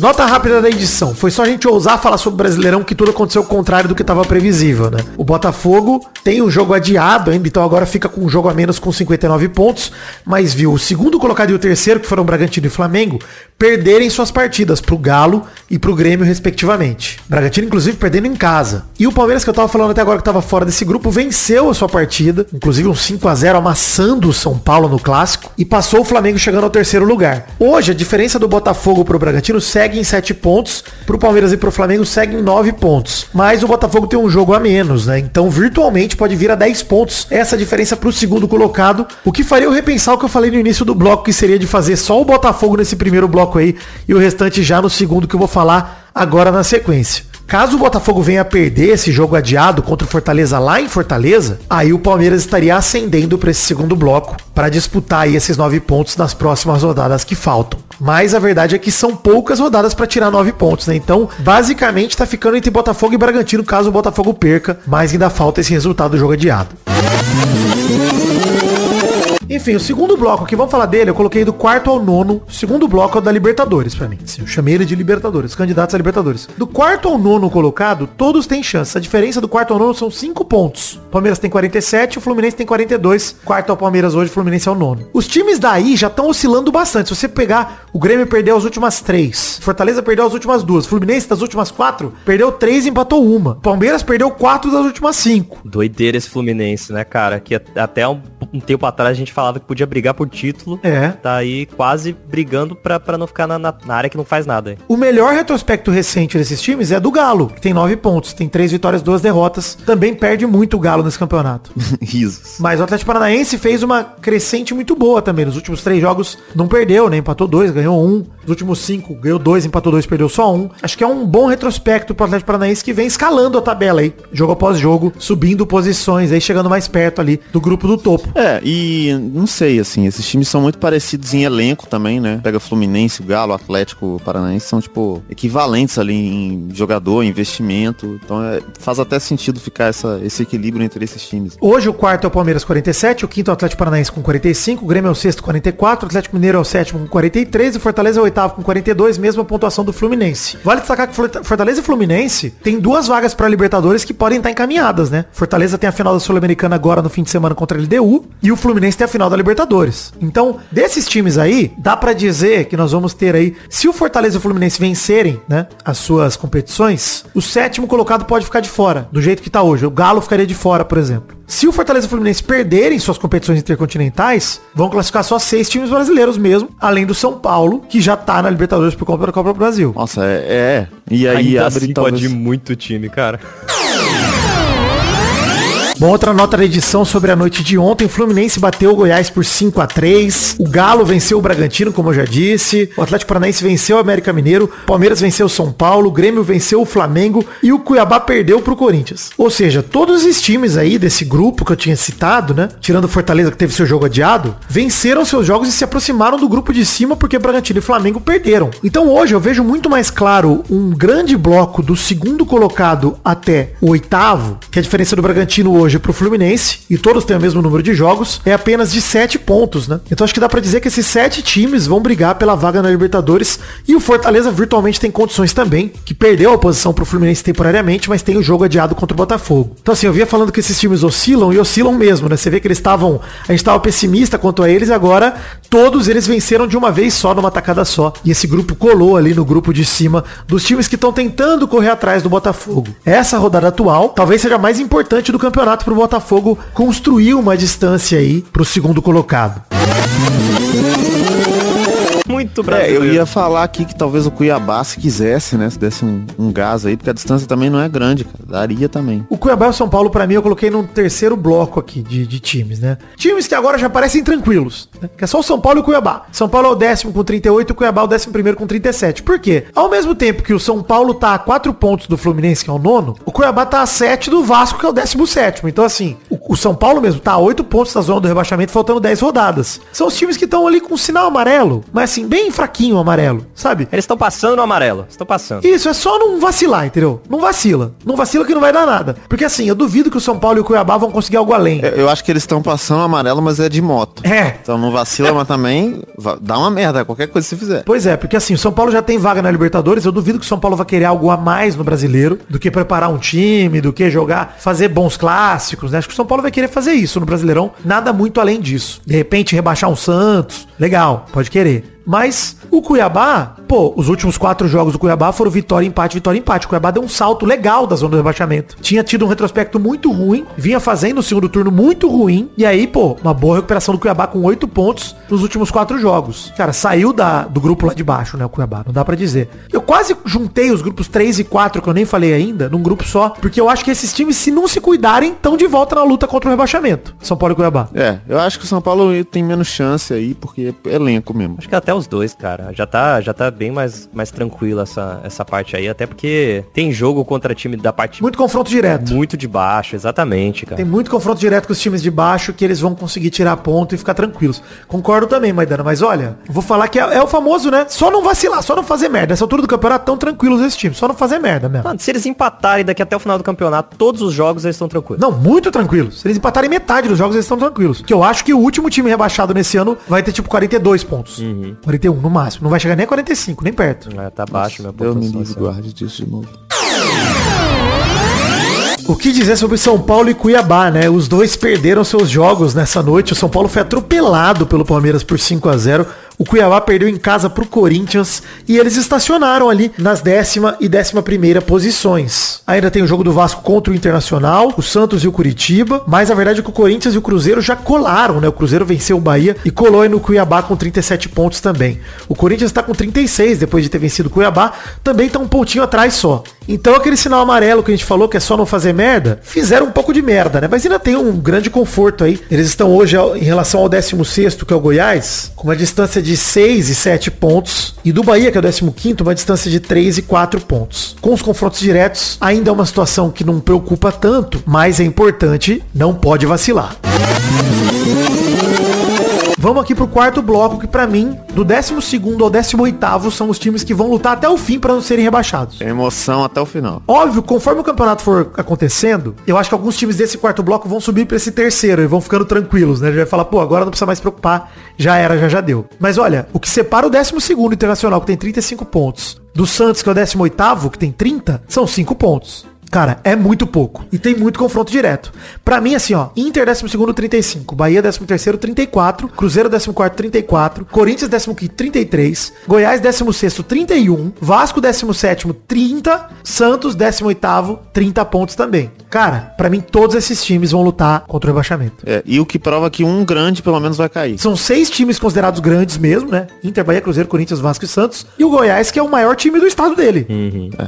Nota rápida da edição. Foi só a gente ousar falar sobre o Brasileirão que tudo aconteceu ao contrário do que estava previsível, né? O Botafogo tem o jogo adiado ainda, então agora fica com um jogo a menos com 59 pontos, mas viu o segundo colocado e o terceiro, que foram Bragantino e Flamengo, perderem suas partidas pro Galo e pro Grêmio, respectivamente. Bragantino, inclusive, perdendo em casa. E o Palmeiras, que eu tava falando até agora que tava fora desse grupo, venceu a sua partida, inclusive um 5 a 0 amassando o São Paulo no clássico, e passou o Flamengo chegando ao terceiro lugar. Hoje, a diferença do Botafogo pro Bragantino segue em 7 pontos, pro Palmeiras e pro Flamengo segue em 9 pontos. Mas o Botafogo tem um jogo a menos, né? Então, virtualmente, pode vir a 10 pontos essa diferença pro segundo colocado, o que faria eu repensar o que eu falei no início do bloco, que seria de fazer só o Botafogo nesse primeiro bloco aí, e o restante já no segundo que eu vou falar agora na sequência. Caso o Botafogo venha a perder esse jogo adiado contra o Fortaleza lá em Fortaleza, aí o Palmeiras estaria ascendendo para esse segundo bloco para disputar aí esses nove pontos nas próximas rodadas que faltam. Mas a verdade é que são poucas rodadas para tirar nove pontos, né? Então, basicamente tá ficando entre Botafogo e Bragantino caso o Botafogo perca, mas ainda falta esse resultado do jogo adiado. Enfim, o segundo bloco que vamos falar dele, eu coloquei do quarto ao nono. O segundo bloco é o da Libertadores pra mim. Sim, eu chamei ele de Libertadores, candidatos a Libertadores. Do quarto ao nono colocado, todos têm chance. A diferença do quarto ao nono são 5 pontos. O Palmeiras tem 47, o Fluminense tem 42. Quarto ao Palmeiras hoje, o Fluminense é o nono. Os times daí já estão oscilando bastante. Se você pegar, o Grêmio perdeu as últimas três. Fortaleza perdeu as últimas duas. Fluminense das últimas quatro, perdeu três e empatou uma. Palmeiras perdeu quatro das últimas cinco. Doideira esse Fluminense, né, cara? Que at- até um, um tempo atrás a gente falava que podia brigar por título. É. Tá aí quase brigando pra, pra não ficar na, na- na área que não faz nada. hein? O melhor retrospecto recente desses times é do Galo, que tem nove pontos, tem três vitórias, duas derrotas. Também perde muito o Galo nesse campeonato. Risos. Mas o Atlético Paranaense fez uma crescente muito boa também. Nos últimos três jogos não perdeu, né? Empatou dois, ganhou um. Últimos cinco, ganhou dois, empatou dois, perdeu só um. Acho que é um bom retrospecto pro Atlético Paranaense que vem escalando a tabela aí, jogo após jogo, subindo posições, aí chegando mais perto ali do grupo do topo. É, e não sei, assim, esses times são muito parecidos em elenco também, né? Pega Fluminense, Galo, Atlético, Paranaense, são, tipo, equivalentes ali em jogador, investimento. Então é, faz até sentido ficar essa, esse equilíbrio entre esses times. Hoje o quarto é o Palmeiras 47, o quinto é o Atlético Paranaense com 45, o Grêmio é o sexto 44, o Atlético Mineiro é o sétimo com 43 e o Fortaleza é o oitavo oitavo com 42, mesma pontuação do Fluminense. Vale destacar que Forta- Fortaleza e Fluminense tem duas vagas para Libertadores que podem estar encaminhadas, né? Fortaleza tem a final da Sul-Americana agora no fim de semana contra a LDU e o Fluminense tem a final da Libertadores. Então, desses times aí, dá pra dizer que nós vamos ter aí, se o Fortaleza e o Fluminense vencerem, né, as suas competições, o sétimo colocado pode ficar de fora, do jeito que tá hoje. O Galo ficaria de fora, por exemplo. Se o Fortaleza e o Fluminense perderem suas competições intercontinentais, vão classificar só seis times brasileiros mesmo, além do São Paulo, que já tá na Libertadores por conta da Copa do Brasil. Nossa, é. é. E aí Ainda abre assim talvez... pode ir muito time, cara. Bom, outra nota da edição sobre a noite de ontem. Fluminense bateu o Goiás por 5 a 3 O Galo venceu o Bragantino, como eu já disse. O Atlético Paranaense venceu o América Mineiro. Palmeiras venceu o São Paulo. O Grêmio venceu o Flamengo. E o Cuiabá perdeu pro Corinthians. Ou seja, todos os times aí desse grupo que eu tinha citado, né? Tirando o Fortaleza que teve seu jogo adiado, venceram seus jogos e se aproximaram do grupo de cima porque Bragantino e Flamengo perderam. Então hoje eu vejo muito mais claro um grande bloco do segundo colocado até o oitavo, que a diferença do Bragantino hoje pro Fluminense, e todos têm o mesmo número de jogos, é apenas de sete pontos, né? Então acho que dá pra dizer que esses sete times vão brigar pela vaga na Libertadores e o Fortaleza virtualmente tem condições também, que perdeu a posição pro Fluminense temporariamente, mas tem o jogo adiado contra o Botafogo. Então assim, eu via falando que esses times oscilam e oscilam mesmo, né? Você vê que eles estavam, a gente tava pessimista quanto a eles, e agora todos eles venceram de uma vez só, numa tacada só. E esse grupo colou ali no grupo de cima dos times que estão tentando correr atrás do Botafogo. Essa rodada atual talvez seja a mais importante do campeonato pro Botafogo construir uma distância aí pro segundo colocado. Muito É, brasileiro. eu ia falar aqui que talvez o Cuiabá, se quisesse, né? Se desse um, um gás aí, porque a distância também não é grande, cara. Daria também. O Cuiabá e o São Paulo, pra mim, eu coloquei num terceiro bloco aqui de, de times, né? Times que agora já parecem tranquilos, né? Que é só o São Paulo e o Cuiabá. São Paulo é o décimo com 38 e o Cuiabá é o décimo primeiro com 37. Por quê? Ao mesmo tempo que o São Paulo tá a 4 pontos do Fluminense, que é o nono, o Cuiabá tá a 7 do Vasco, que é o décimo sétimo. Então, assim, o, o São Paulo mesmo tá a 8 pontos da zona do rebaixamento, faltando 10 rodadas. São os times que estão ali com sinal amarelo, mas assim, bem fraquinho o amarelo, sabe? Eles estão passando no amarelo. Estão passando. Isso, é só não vacilar, entendeu? Não vacila. Não vacila que não vai dar nada. Porque assim, eu duvido que o São Paulo e o Cuiabá vão conseguir algo além. Eu, eu acho que eles estão passando amarelo, mas é de moto. É. Então não vacila, mas também dá uma merda, qualquer coisa que você fizer. Pois é, porque assim, o São Paulo já tem vaga na Libertadores, eu duvido que o São Paulo vai querer algo a mais no brasileiro, do que preparar um time, do que jogar, fazer bons clássicos, né? Acho que o São Paulo vai querer fazer isso no Brasileirão, nada muito além disso. De repente rebaixar um Santos, legal, pode querer. Mas o Cuiabá, pô, os últimos quatro jogos do Cuiabá foram vitória, empate, vitória, empate. O Cuiabá deu um salto legal da zona do rebaixamento. Tinha tido um retrospecto muito ruim, vinha fazendo o segundo turno muito ruim. E aí, pô, uma boa recuperação do Cuiabá com oito pontos nos últimos quatro jogos. Cara, saiu da, do grupo lá de baixo, né, o Cuiabá, não dá pra dizer. Eu quase juntei os grupos 3 e 4, que eu nem falei ainda, num grupo só, porque eu acho que esses times, se não se cuidarem, estão de volta na luta contra o rebaixamento. São Paulo e Cuiabá. É, eu acho que o São Paulo tem menos chance aí, porque é elenco mesmo. Acho que até os dois, cara. Já tá, já tá bem mais, mais tranquilo essa, essa parte aí. Até porque tem jogo contra time da parte Muito confronto direto. muito de baixo, exatamente, cara. Tem muito confronto direto com os times de baixo que eles vão conseguir tirar ponto e ficar tranquilos. Concordo também, Maidana, mas olha, vou falar que é, é o famoso, né? Só não vacilar, só não fazer merda. Nessa altura do campeonato tão tranquilos esses times, só não fazer merda mesmo. Mano, se eles empatarem daqui até o final do campeonato, todos os jogos eles estão tranquilos. Não, muito tranquilos. Se eles empatarem metade dos jogos, eles estão tranquilos. Que eu acho que o último time rebaixado nesse ano vai ter tipo 42 pontos. 41 no máximo. Não vai chegar nem a 45, nem perto. É, tá baixo, meu Deus me pontuação, livre, assim. guarde disso de novo. O que dizer sobre São Paulo e Cuiabá, né? Os dois perderam seus jogos nessa noite. O São Paulo foi atropelado pelo Palmeiras por 5 a 0 O Cuiabá perdeu em casa pro Corinthians e eles estacionaram ali nas décima e décima primeira posições. Ainda tem o jogo do Vasco contra o Internacional, o Santos e o Curitiba, mas a verdade é que o Corinthians e o Cruzeiro já colaram, né? O Cruzeiro venceu o Bahia e colou aí no Cuiabá com 37 pontos também. O Corinthians tá com 36 depois de ter vencido o Cuiabá, também tá um pontinho atrás só. Então aquele sinal amarelo que a gente falou que é só não fazer merda, fizeram um pouco de merda, né? Mas ainda tem um grande conforto aí. Eles estão hoje em relação ao 16º, que é o Goiás, com uma distância de 6 e 7 pontos. E do Bahia, que é o 15º, uma distância de 3 e 4 pontos. Com os confrontos diretos, ainda é uma situação que não preocupa tanto, mas é importante, não pode vacilar. Vamos aqui pro quarto bloco, que pra mim, do 12 ao 18 são os times que vão lutar até o fim pra não serem rebaixados. Emoção até o final. Óbvio, conforme o campeonato for acontecendo, eu acho que alguns times desse quarto bloco vão subir pra esse terceiro e vão ficando tranquilos, né? Já vai falar, pô, agora não precisa mais se preocupar, já era, já já deu. Mas olha, o que separa o 12 Internacional, que tem 35 pontos, do Santos, que é o 18 que tem 30, são 5 pontos. Cara, é muito pouco. E tem muito confronto direto. Pra mim, assim, ó, Inter 12 35, Bahia 13 34, Cruzeiro 14 34, Corinthians 15 33, Goiás 16 31, Vasco 17 30, Santos 18 30 pontos também. Cara, pra mim todos esses times vão lutar contra o rebaixamento. É, e o que prova que um grande pelo menos vai cair. São seis times considerados grandes mesmo, né? Inter, Bahia, Cruzeiro, Corinthians, Vasco e Santos. E o Goiás, que é o maior time do estado dele.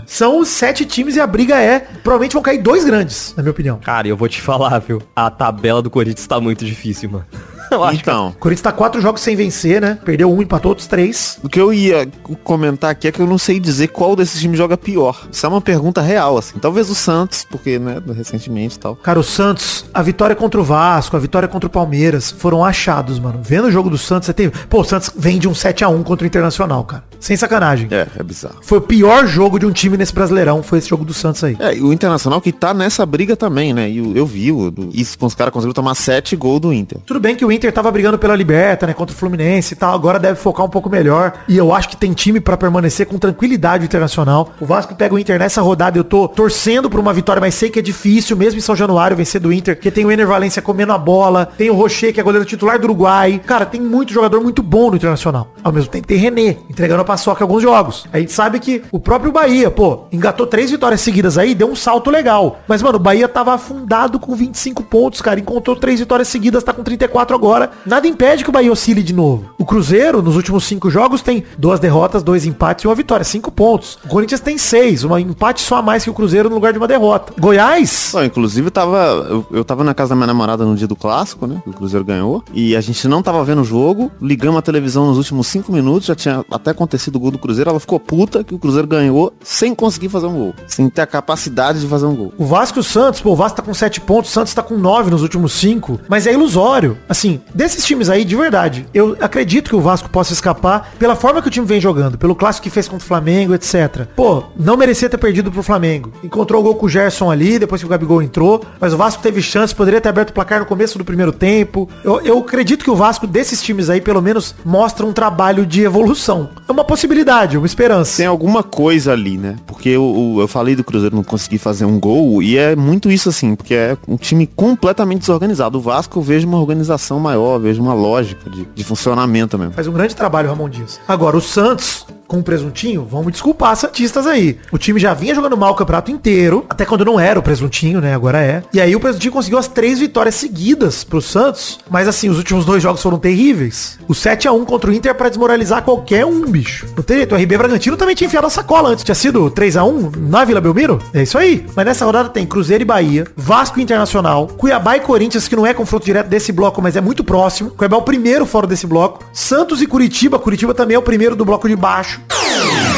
São os sete times e a briga é... Provavelmente vão cair dois grandes, na minha opinião. Cara, eu vou te falar, viu? A tabela do Corinthians tá muito difícil, mano. Eu acho Então, O Corinthians tá quatro jogos sem vencer, né? Perdeu um, empatou outros três. o que eu ia comentar aqui é que eu não sei dizer qual desses times joga pior. Isso é uma pergunta real, assim. Talvez o Santos, porque, né, recentemente e tal. Cara, o Santos, a vitória contra o Vasco, a vitória contra o Palmeiras, foram achados, mano. Vendo o jogo do Santos, você teve... Pô, o Santos vem de um 7 a 1 contra o Internacional, cara. Sem sacanagem. É, é bizarro. Foi o pior jogo de um time nesse Brasileirão, foi esse jogo do Santos aí. É, e o Internacional que tá nessa briga também, né? E eu, eu vi o, isso, os caras conseguiram tomar sete gols do Inter. Tudo bem que o Inter tava brigando pela Liberta, né, contra o Fluminense e tal, agora deve focar um pouco melhor. E eu acho que tem time pra permanecer com tranquilidade internacional. O Vasco pega o Inter nessa rodada, eu tô torcendo por uma vitória, mas sei que é difícil, mesmo em São Januário, vencer do Inter, porque tem o Ener Valência comendo a bola, tem o Rocher, que é goleiro titular do Uruguai. Cara, tem muito jogador muito bom no internacional. Ao mesmo tempo tem René, entregando a paçoca alguns jogos. A gente sabe que o próprio Bahia, pô, engatou três vitórias seguidas aí, deu um salto legal. Mas, mano, o Bahia tava afundado com 25 pontos, cara. Encontrou três vitórias seguidas, tá com 34 agora. Nada impede que o Bahia oscile de novo. O Cruzeiro, nos últimos cinco jogos, tem duas derrotas, dois empates e uma vitória. Cinco pontos. O Corinthians tem seis. Um empate só a mais que o Cruzeiro no lugar de uma derrota. Goiás, Bom, inclusive tava. Eu, eu tava na casa da minha namorada no dia do clássico, né? que O Cruzeiro ganhou. E a gente não tava vendo o jogo. Ligamos a televisão nos últimos cinco minutos. Já tinha até acontecido o gol do Cruzeiro. Ela ficou puta que o Cruzeiro ganhou sem conseguir fazer um gol. Sem ter a capacidade de fazer um gol. O Vasco e o Santos, pô, o Vasco tá com 7 pontos, o Santos tá com 9 nos últimos 5, mas é ilusório. Assim, desses times aí, de verdade, eu acredito que o Vasco possa escapar pela forma que o time vem jogando, pelo clássico que fez contra o Flamengo, etc. Pô, não merecia ter perdido pro Flamengo. Encontrou o gol com o Gerson ali, depois que o Gabigol entrou, mas o Vasco teve chance, poderia ter aberto o placar no começo do primeiro tempo. Eu, eu acredito que o Vasco, desses times aí, pelo menos, mostra um trabalho de evolução. É uma possibilidade, uma esperança. Tem alguma coisa ali, né? Porque eu, eu falei do Cruzeiro não conseguir fazer um gol. E é muito isso assim, porque é um time completamente desorganizado. O Vasco eu vejo uma organização maior, vejo uma lógica de, de funcionamento mesmo. Faz um grande trabalho, Ramon Dias. Agora, o Santos, com o presuntinho, vamos desculpar Santistas aí. O time já vinha jogando mal o campeonato inteiro, até quando não era o presuntinho, né? Agora é. E aí o presuntinho conseguiu as três vitórias seguidas pro Santos. Mas assim, os últimos dois jogos foram terríveis. O 7 a 1 contra o Inter pra desmoralizar qualquer um, bicho. Não tem jeito. O RB Bragantino também tinha enfiado a sacola antes. Tinha sido 3 a 1 na Vila Belmiro? É isso aí. Mas nessa rodada tem Cruzeiro e Bahia, Vasco Internacional, Cuiabá e Corinthians, que não é confronto direto desse bloco, mas é muito próximo. Cuiabá é o primeiro fora desse bloco. Santos e Curitiba. Curitiba também é o primeiro do bloco de baixo. Yeah.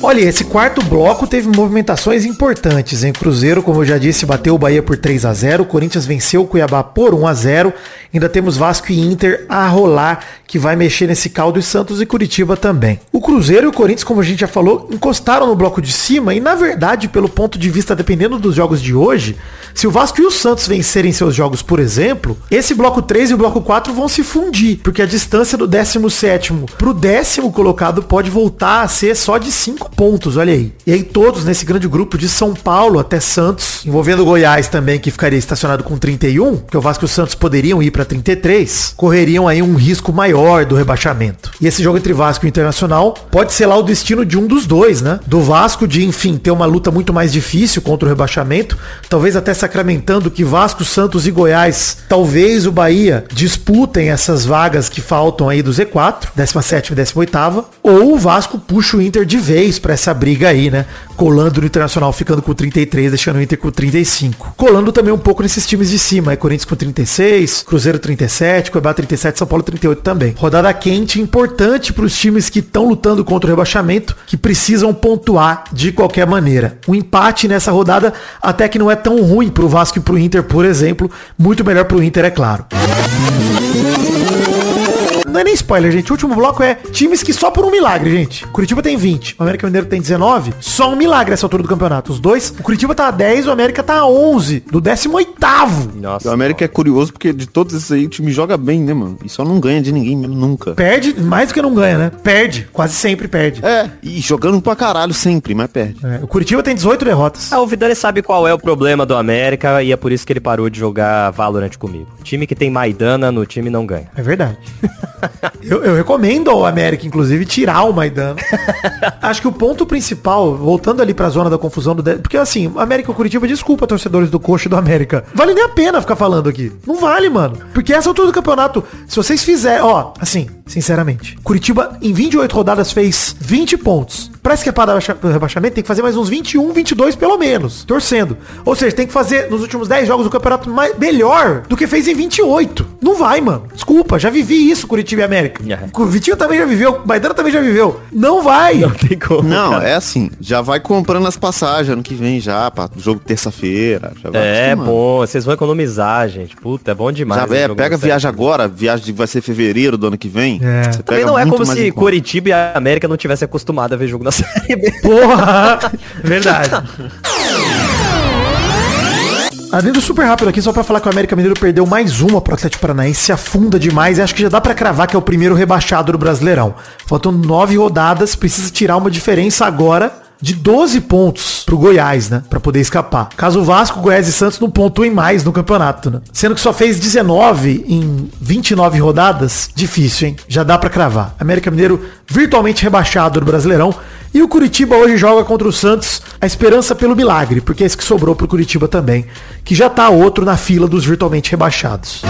Olha, esse quarto bloco teve movimentações importantes, hein? Cruzeiro, como eu já disse, bateu o Bahia por 3 a 0 Corinthians venceu o Cuiabá por 1 a 0 Ainda temos Vasco e Inter a rolar, que vai mexer nesse caldo, e Santos e Curitiba também. O Cruzeiro e o Corinthians, como a gente já falou, encostaram no bloco de cima, e na verdade, pelo ponto de vista, dependendo dos jogos de hoje, se o Vasco e o Santos vencerem seus jogos, por exemplo, esse bloco 3 e o bloco 4 vão se fundir, porque a distância do 17º pro décimo colocado pode voltar a ser só de 5 pontos, olha aí. E aí todos nesse grande grupo de São Paulo até Santos, envolvendo Goiás também, que ficaria estacionado com 31, porque o Vasco e o Santos poderiam ir para 33, correriam aí um risco maior do rebaixamento. E esse jogo entre Vasco e Internacional pode ser lá o destino de um dos dois, né? Do Vasco de, enfim, ter uma luta muito mais difícil contra o rebaixamento, talvez até sacramentando que Vasco, Santos e Goiás, talvez o Bahia disputem essas vagas que faltam aí do Z4, 17 e 18 ou o Vasco puxa o Inter de vez para essa briga aí, né? Colando no Internacional ficando com 33, deixando o Inter com 35. Colando também um pouco nesses times de cima, aí Corinthians com 36, Cruzeiro 37, Cuiabá 37, São Paulo 38 também. Rodada quente, importante para os times que estão lutando contra o rebaixamento, que precisam pontuar de qualquer maneira. Um empate nessa rodada até que não é tão ruim para o Vasco e para o Inter, por exemplo, muito melhor para o Inter, é claro. Não é nem spoiler, gente. O último bloco é times que só por um milagre, gente. Curitiba tem 20, o América Mineiro tem 19. Só um milagre essa altura do campeonato. Os dois, o Curitiba tá a 10, o América tá a 11, do 18º. Nossa. O América é curioso porque de todos esses aí o time joga bem, né, mano? E só não ganha de ninguém mesmo, nunca. Perde, mais do que não ganha, né? Perde, quase sempre perde. É, e jogando pra caralho sempre, mas perde. É, o Curitiba tem 18 derrotas. Ah, o Vidani sabe qual é o problema do América e é por isso que ele parou de jogar Valorant comigo. Time que tem Maidana no time não ganha. É verdade. eu, eu recomendo ao América, inclusive, tirar o Maidana. Acho que o ponto principal, voltando ali pra zona da confusão do... Porque assim, América Curitiba, desculpa, torcedores do Coxa e do América. Vale nem a pena ficar falando aqui. Não vale, mano. Porque essa altura do campeonato, se vocês fizerem... Ó, assim, sinceramente. Curitiba, em 28 rodadas, fez 20 pontos. Pra escapar do rebaixa- do rebaixamento, tem que fazer mais uns 21, 22 pelo menos. Torcendo. Ou seja, tem que fazer nos últimos 10 jogos o campeonato mais, melhor do que fez em 28. Não vai, mano. Desculpa, já vivi isso, Curitiba e América. É. O Vitinho também já viveu, o Maidana também já viveu. Não vai. Não tem como. Não, cara. é assim, já vai comprando as passagens ano que vem já, pra jogo terça-feira. É acostumando. bom, vocês vão economizar, gente. Puta, é bom demais. Já é, pega no viagem agora, viagem vai ser fevereiro do ano que vem. É. Você Também pega não é como se. Curitiba e a América não tivessem acostumado a ver jogo na Série B. Porra! Verdade. Adendo super rápido aqui, só pra falar que o América Mineiro perdeu mais uma pro Atlético Paranaense, se afunda demais e acho que já dá pra cravar que é o primeiro rebaixado do Brasileirão. Faltam nove rodadas, precisa tirar uma diferença agora de 12 pontos pro Goiás, né? Pra poder escapar. Caso o Vasco, Goiás e Santos não pontuem mais no campeonato, né? Sendo que só fez 19 em 29 rodadas, difícil, hein? Já dá pra cravar. América Mineiro virtualmente rebaixado do Brasileirão. E o Curitiba hoje joga contra o Santos a esperança pelo milagre, porque é esse que sobrou pro Curitiba também, que já tá outro na fila dos virtualmente rebaixados.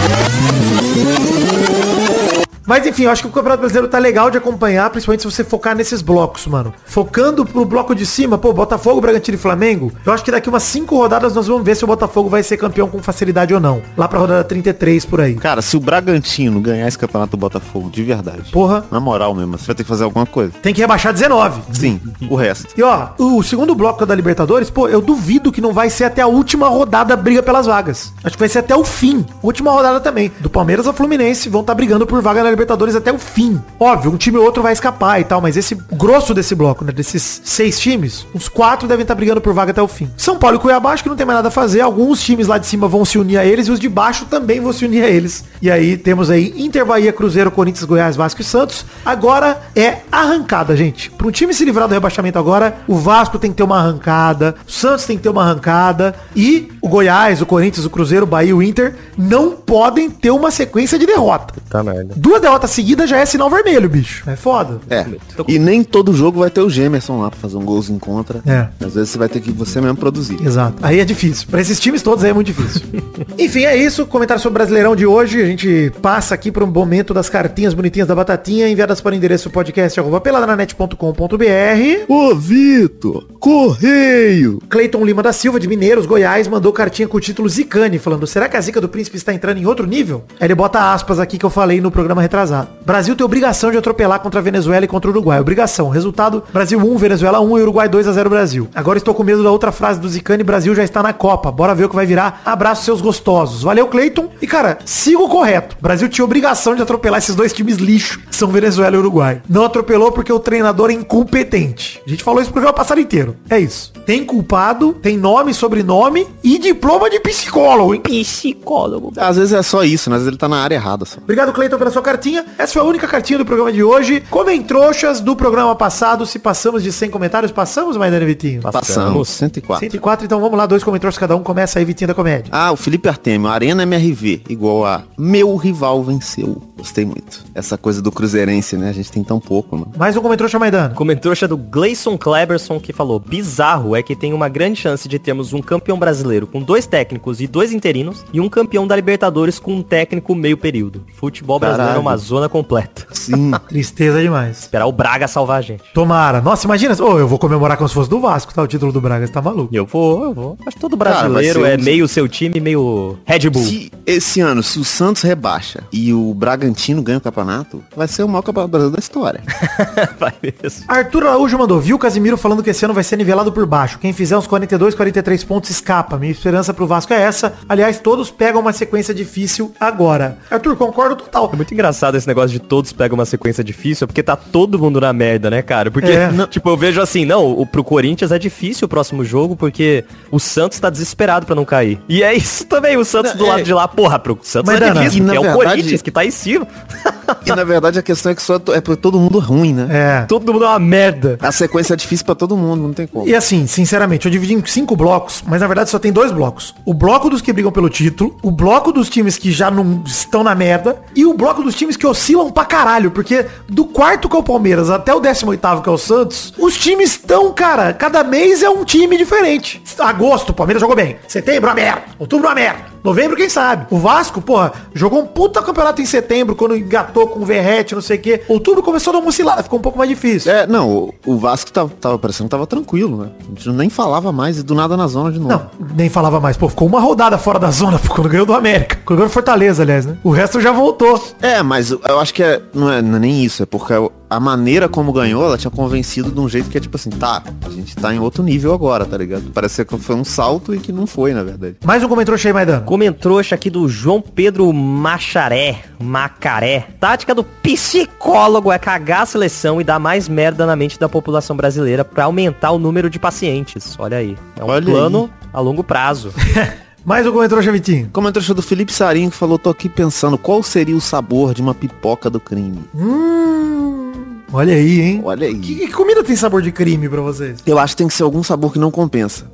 Mas enfim, eu acho que o Campeonato Brasileiro tá legal de acompanhar, principalmente se você focar nesses blocos, mano. Focando pro bloco de cima, pô, Botafogo, Bragantino e Flamengo, eu acho que daqui umas 5 rodadas nós vamos ver se o Botafogo vai ser campeão com facilidade ou não. Lá pra rodada 33 por aí. Cara, se o Bragantino ganhar esse campeonato do Botafogo de verdade, Porra, na moral mesmo, você vai ter que fazer alguma coisa. tem que rebaixar 19. Sim, o resto. E ó, o segundo bloco da Libertadores, pô, eu duvido que não vai ser até a última rodada briga pelas vagas. Acho que vai ser até o fim. Última rodada também. Do Palmeiras ao Fluminense vão estar brigando por vaga na Libertadores até o fim. Óbvio, um time ou outro vai escapar e tal, mas esse grosso desse bloco, né, desses seis times, uns quatro devem estar brigando por vaga até o fim. São Paulo e Cuiabá, acho que não tem mais nada a fazer. Alguns times lá de cima vão se unir a eles e os de baixo também vão se unir a eles. E aí temos aí Inter, Bahia, Cruzeiro, Corinthians, Goiás, Vasco e Santos. Agora é arrancada, gente. Para um time se livrar do rebaixamento agora, o Vasco tem que ter uma arrancada, o Santos tem que ter uma arrancada e o Goiás, o Corinthians, o Cruzeiro, o Bahia e o Inter não podem ter uma sequência de derrota. Tá merda. Duas derrotas seguidas já é sinal vermelho, bicho. É foda. É. E nem todo jogo vai ter o Gemerson lá pra fazer um golzinho contra. É. Às vezes você vai ter que você mesmo produzir. Exato. Aí é difícil. Pra esses times todos aí é muito difícil. Enfim, é isso. Comentário sobre o Brasileirão de hoje. A gente passa aqui para um momento das cartinhas bonitinhas da Batatinha, enviadas para o endereço podcast peladranet.com.br. Ô, Vitor! Correio! Cleiton Lima da Silva, de Mineiros, Goiás, mandou cartinha com o título Zicane, falando, será que a zica do príncipe está entrando em outro nível? Aí ele bota aspas aqui que eu falei no programa retrasado. Brasil tem obrigação de atropelar contra a Venezuela e contra o Uruguai. Obrigação. Resultado, Brasil 1, Venezuela 1 e Uruguai 2 a 0 Brasil. Agora estou com medo da outra frase do Zicane, Brasil já está na Copa. Bora ver o que vai virar. Abraço seus gostosos. Valeu, Cleiton. E, cara, siga o correto. Brasil tinha obrigação de atropelar esses dois times lixo, são Venezuela e Uruguai. Não atropelou porque o treinador é incompetente. A gente falou isso pro programa passado inteiro. É isso. Tem culpado, tem nome, sobrenome e diploma de psicólogo, hein? Psicólogo. Às vezes é só isso, né? Às vezes ele tá na área errada só. Obrigado, Cleiton, pela sua cartinha. Essa foi a única cartinha do programa de hoje. Comem trouxas do programa passado. Se passamos de 100 comentários, passamos, Maidana Vitinho? Passamos. 104. 104, então vamos lá. Dois comentários cada um. Começa aí, Vitinho da Comédia. Ah, o Felipe Artemio, Arena MRV, igual a meu rival venceu. Gostei muito. Essa coisa do cruzeirense, né? A gente tem tão pouco, mano. Mais um comentário, Maidana. Comentrouxa do Gleison Kleberson que falou Bizarro é que tem uma grande chance de termos um campeão brasileiro com dois técnicos e dois interinos E um campeão da Libertadores com um técnico meio período Futebol brasileiro é Caralho. Uma zona completa Sim. Tristeza demais. Esperar o Braga salvar a gente Tomara. Nossa, imagina. Ô, eu vou comemorar como se fosse do Vasco, tá? O título do Braga. Você tá maluco. Eu vou, eu vou Acho que todo Cara, brasileiro ser é um- meio seu time, meio Red Bull Se esse ano, se o Santos rebaixa e o Bragantino ganha o campeonato, vai ser o maior campeonato brasileiro da história. Vai mesmo Arthur Araújo mandou, viu o Casimiro falando que esse ano vai ser ser nivelado por baixo. Quem fizer uns 42, 43 pontos escapa. Minha esperança pro Vasco é essa. Aliás, todos pegam uma sequência difícil agora. Arthur, concordo total. É muito engraçado esse negócio de todos pegam uma sequência difícil, é porque tá todo mundo na merda, né, cara? Porque, É. não, tipo, eu vejo assim, não, o, pro Corinthians é difícil o próximo jogo, porque o Santos tá desesperado pra não cair. E é isso também, o Santos do É. lado de lá, porra, pro Santos Mas, é Dana, difícil, e na porque é o verdade- Corinthians que tá em cima. E na verdade a questão é que só é é pra todo mundo ruim, né? É. todo mundo é uma merda. A sequência é difícil pra todo mundo, não tem como. E assim, sinceramente, eu dividi em cinco blocos, mas na verdade só tem dois blocos. O bloco dos que brigam pelo título, o bloco dos times que já não estão na merda e o bloco dos times que oscilam pra caralho, porque do quarto que é o Palmeiras até o 18 oitavo que é o Santos, os times estão, cara, cada mês é um time diferente. Agosto, o Palmeiras jogou bem. Setembro, a merda. Outubro, a merda. Novembro, quem sabe? O Vasco, porra, jogou um puta campeonato em setembro, quando engatou com o Verrete, não sei o quê. Outubro começou a dar uma oscilada, ficou um pouco mais difícil. É, não, o, o Vasco tava, tava parecendo que tava tranquilo, né? A gente nem falava mais e do nada na zona de novo. Não, nem falava mais. Pô, ficou uma rodada fora da zona pô, quando ganhou do América. Quando ganhou Fortaleza, aliás, né? O resto já voltou. É, mas eu acho que é, não, é, não é nem isso, é porque a maneira como ganhou, ela tinha convencido de um jeito que é tipo assim, tá, a gente tá em outro nível agora, tá ligado? Parecia que foi um salto e que não foi, na verdade. Mais um comentário cheio, Maidano. Comentrouxa aqui do João Pedro Macharé, Macaré. Tática do psicólogo é cagar a seleção e dar mais merda na mente da população brasileira pra aumentar o número de pacientes. Olha aí. É um Olha plano a longo prazo. Mais um comentário, Vitinho. Comentário do Felipe Sarinho que falou, tô aqui pensando qual seria o sabor de uma pipoca do crime. Hum, olha aí, hein? Olha aí. Que, que comida tem sabor de crime pra vocês? Eu acho que tem que ser algum sabor que não compensa.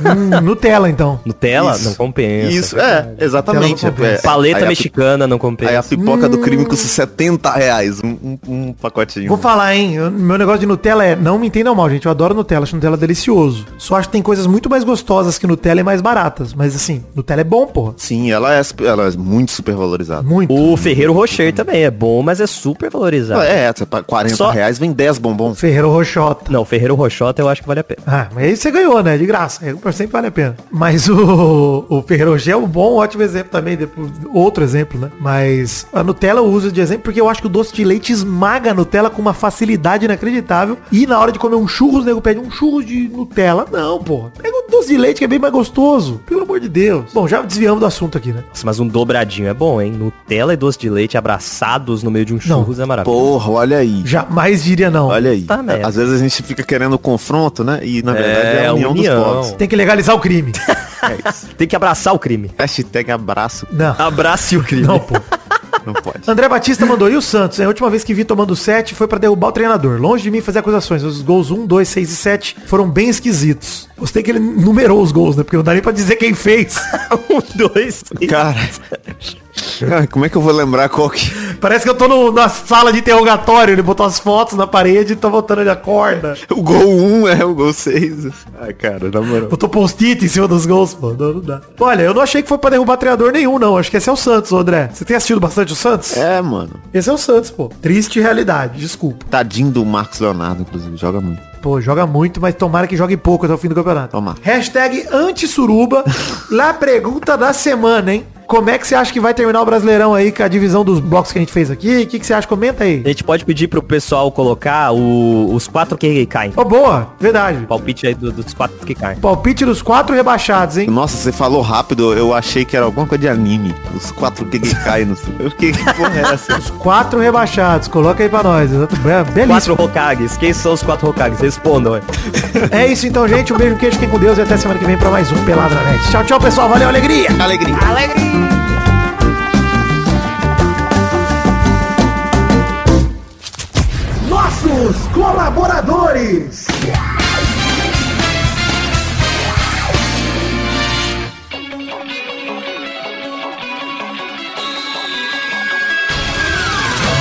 hum, Nutella, então. Nutella Isso. não compensa. Isso, é, exatamente. Ela não compensa. É, Paleta aí mexicana não compensa. Aí a pipoca do crime custa 70 reais, um, um- um pacotinho. Vou falar, hein? Eu- meu negócio de Nutella é, não me entendam mal, gente. Eu adoro Nutella, acho Nutella delicioso. Só acho que tem coisas muito mais gostosas que Nutella e mais baratas. Mas assim, Nutella é bom, porra. Sim, ela é, ela é muito super valorizada. Muito. O Ferreiro Rocher também é bom, mas é super valorizado. É, paga 40 Só- reais, vem 10 bombons. Ferreiro Rochota. Não, Ferreiro Rochota eu acho que vale a pena. Ah, mas aí você ganhou, né? De graça. Sempre vale a pena. Mas o, o Ferreiro Rocher é um bom, ótimo exemplo também. depois- Outro exemplo, né? Mas a Nutella eu uso de exemplo porque eu acho que o doce de leite esmaga a Nutella com uma facilidade inacreditável. E na hora de comer um churros, o nego pede um churros de Nutella. Não, porra. Pega um doce de leite que é bem mais gostoso. Pelo amor de Deus. Bom, já desviamos do assunto aqui, né? Nossa, mas um dobradinho é bom, hein? Nutella e doce de leite abraçados no meio de um churros é maravilhoso. Porra, olha aí. Jamais diria não. Olha aí. Tá merda. Às vezes a gente fica querendo confronto, né? E na verdade é, a união, união. dos povos. Tem que legalizar o crime. É isso. Tem que abraçar o crime. Hashtag abraço. Não. Abrace o crime. Não, pô. Não pode. André Batista mandou, e o Santos? É A última vez que vi tomando 7 foi pra derrubar o treinador. Longe de mim fazer acusações. Os gols 1, 2, 6 e 7 foram bem esquisitos. Gostei que ele numerou os gols, né? Porque não dá nem pra dizer quem fez. um, dois, três. Cara. Como é que eu vou lembrar qual que. Parece que eu tô no- na sala de interrogatório. Ele botou as fotos na parede e tá botando ele a corda. O gol 1 é o gol 6. Ai, cara, na moral. Botou post-it em cima dos gols, pô. Não, não dá. Olha, eu não achei que foi pra derrubar treinador nenhum, não. Acho que esse é o Santos, André. Você tem assistido bastante o Santos? É, mano. Esse é o Santos, pô. Triste realidade, desculpa. Tadinho do Marcos Leonardo, inclusive, joga muito. Pô, joga muito, mas tomara que jogue pouco até o fim do campeonato. Toma. Hashtag anti-suruba. lá pergunta da semana, hein? Como é que você acha que vai terminar o Brasileirão aí com a divisão dos blocos que a gente fez aqui? O que, que você acha? Comenta aí. A gente pode pedir pro pessoal colocar o- os quatro que caem. Ô, boa, verdade. Palpite aí do- dos quatro que caem. Palpite dos quatro rebaixados, hein? Nossa, você falou rápido, eu achei que era alguma coisa de anime. Os quatro que caem no. Eu fiquei, que porra é essa? Os quatro rebaixados. Coloca aí pra nós. Quatro Belíssimo. Hokages. Quem são os quatro Hokages? Respondam, aí. É isso então, gente. Um beijo, queijo, fiquem com Deus e até semana que vem pra mais um Pelada na Net. Tchau, tchau, pessoal. Valeu, alegria. Alegria. Nossos colaboradores.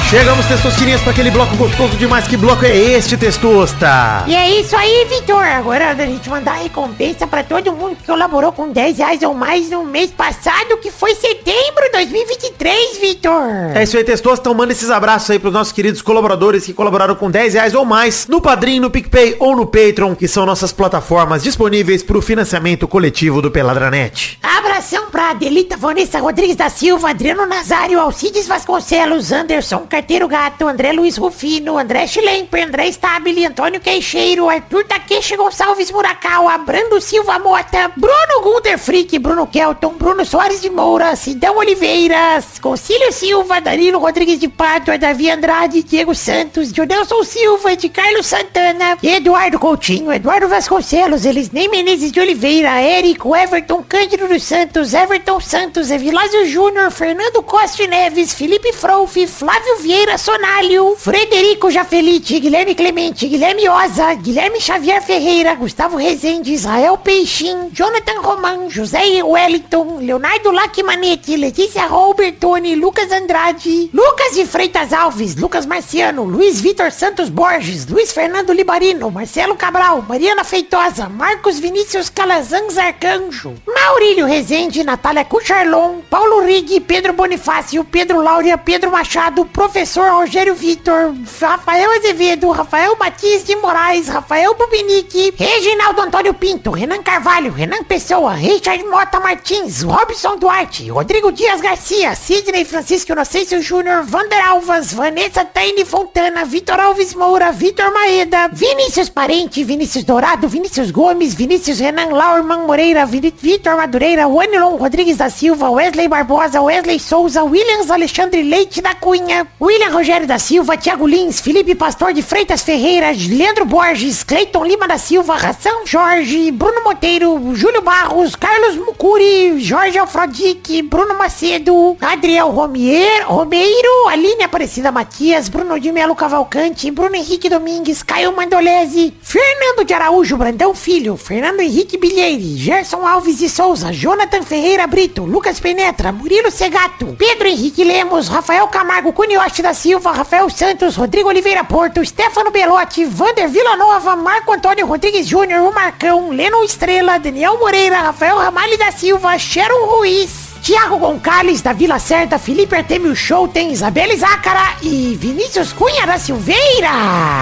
Chegamos, testosterinhas, para aquele bloco gostoso demais. Que bloco é este, testosta? E é isso aí, Vitor. Agora da gente mandar a recompensa pra todo mundo que colaborou com 10 reais ou mais no mês passado, que foi setembro de 2023, Vitor. É isso aí, testosta. Então manda esses abraços aí pros nossos queridos colaboradores que colaboraram com 10 reais ou mais no Padrim, no PicPay ou no Patreon, que são nossas plataformas disponíveis para o financiamento coletivo do Peladranet. Abração pra Adelita Vanessa Rodrigues da Silva, Adriano Nazário, Alcides Vasconcelos, Anderson Carteiro Gato, André Luiz Rufino, André Schlemper, André Stabile, Antônio Queixeiro, Arthur Takeshi Gonçalves Murakawa, Brando Silva Mota, Bruno Gunter Frick, Bruno Kelton, Bruno Soares de Moura, Sidão Oliveira, Concílio Silva, Danilo Rodrigues de Pádua, Davi Andrade, Diego Santos, Jodelson Silva, de Carlos Santana, Eduardo Coutinho, Eduardo Vasconcelos, Elisnei Menezes de Oliveira, Érico, Everton Cândido dos Santos, Everton Santos, Evilásio Júnior, Fernando Costa Neves, Felipe Frouf, Flávio Vieira Sonalho, Frederico Jafelite, Guilherme Clemente, Guilherme Oza, Guilherme Xavier Ferreira, Gustavo Rezende, Israel Peixin, Jonathan Roman, José Wellington, Leonardo Lacmanete, Letícia Robertoni, Lucas Andrade, Lucas de Freitas Alves, Lucas Marciano, Luiz Vitor Santos Borges, Luiz Fernando Libarino, Marcelo Cabral, Mariana Feitosa, Marcos Vinícius Calazans Arcanjo, Maurílio Rezende, Natália Cucharlon, Paulo Rig, Pedro Bonifácio, Pedro Laura, Pedro Machado, Professor Rogério Vitor, Rafael Azevedo, Rafael Matias de Moraes, Rafael Bubinique, Reginaldo Antônio Pinto, Renan Carvalho, Renan Pessoa, Richard Mota Martins, Robson Duarte, Rodrigo Dias Garcia, Sidney Francisco Inocêncio Júnior, Vander Alvas, Vanessa Taine Fontana, Vitor Alves Moura, Vitor Maeda, Vinícius Parente, Vinícius Dourado, Vinícius Gomes, Vinícius Renan Laurman Moreira, Vitor Madureira, Wanilon Rodrigues da Silva, Wesley Barbosa, Wesley Souza, Williams Alexandre Leite da Cunha, William Rogério da Silva, Thiago Lins, Felipe Pastor de Freitas Ferreira, Leandro Borges, Cleiton Lima da Silva, Ração Jorge, Bruno Monteiro, Júlio Barros, Carlos Mucuri, Jorge Alfrodique, Bruno Macedo, Adriel Romier, Romeiro, Aline Aparecida Matias, Bruno de Melo Cavalcante, Bruno Henrique Domingues, Caio Mandolese, Fernando de Araújo Brandão Filho, Fernando Henrique Bilheire, Gerson Alves de Souza, Jonathan Ferreira Brito, Lucas Penetra, Murilo Segato, Pedro Henrique Lemos, Rafael Camargo Cunioche da Silva, Rafael Santos, Rodrigo Oliveira Porto, Stefano Belotti, Vander Villanova, Marco Antônio Rodrigues Júnior, o Marcão, Leno Estrela, Daniel Moreira, Rafael Ramalho da Silva, Sharon Ruiz, Tiago Gonçalves da Vila Certa, Felipe Artemio Show, tem Isabela Zácara e Vinícius Cunha da Silveira.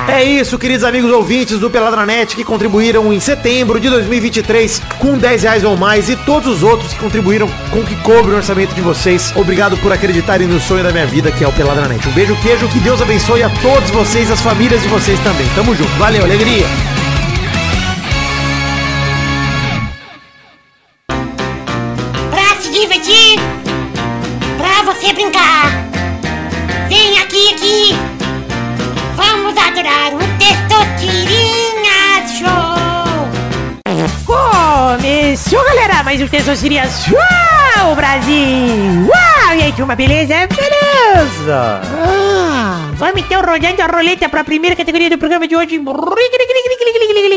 É isso, queridos amigos ouvintes do Peladranet que contribuíram em setembro de 2023 com 10 reais ou mais e todos os outros que contribuíram com o que cobre o orçamento de vocês. Obrigado por acreditarem no sonho da minha vida, que é o Peladranet. Um beijo, queijo, que Deus abençoe a todos vocês, as famílias de vocês também. Tamo junto. Valeu, alegria. Mais um Testosterinha Show, Brasil. Uau, e aí, turma, beleza? Beleza! Vamos então rodando a roleta pra primeira categoria do programa de hoje.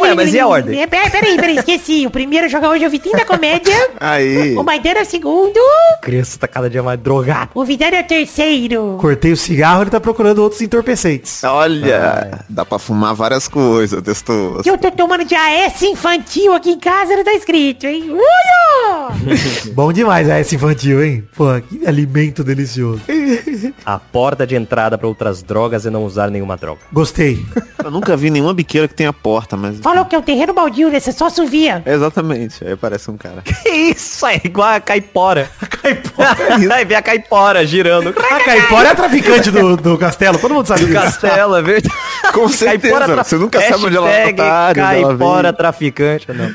Ué, mas e a ordem? É, Peraí, peraí, peraí, esqueci. O primeiro joga hoje é o Vitinho da Comédia. Aí. O Maidana é o segundo. A criança tá cada dia mais drogada. O Vidano é o terceiro. Cortei o cigarro, ele tá procurando outros entorpecentes. Olha, dá pra fumar várias coisas, testou. Que eu tô tomando de AS infantil aqui em casa, não tá escrito, hein? Uia! Bom demais a essa infantil, hein? Pô, que alimento delicioso. A porta de entrada pra outras drogas é não usar nenhuma droga. Gostei. Eu nunca vi nenhuma biqueira que tenha porta, mas. Falou que é um terreno baldio, né? Você só subia. É Exatamente, aí parece um cara. Que isso? É igual a caipora. Caipora. Aí vem a caipora girando. A Caipora é a traficante do, do castelo, todo mundo sabe Do disso. castelo, é verdade. Com certeza, Caipora você nunca sabe onde ela tá, Caipora traficante, não.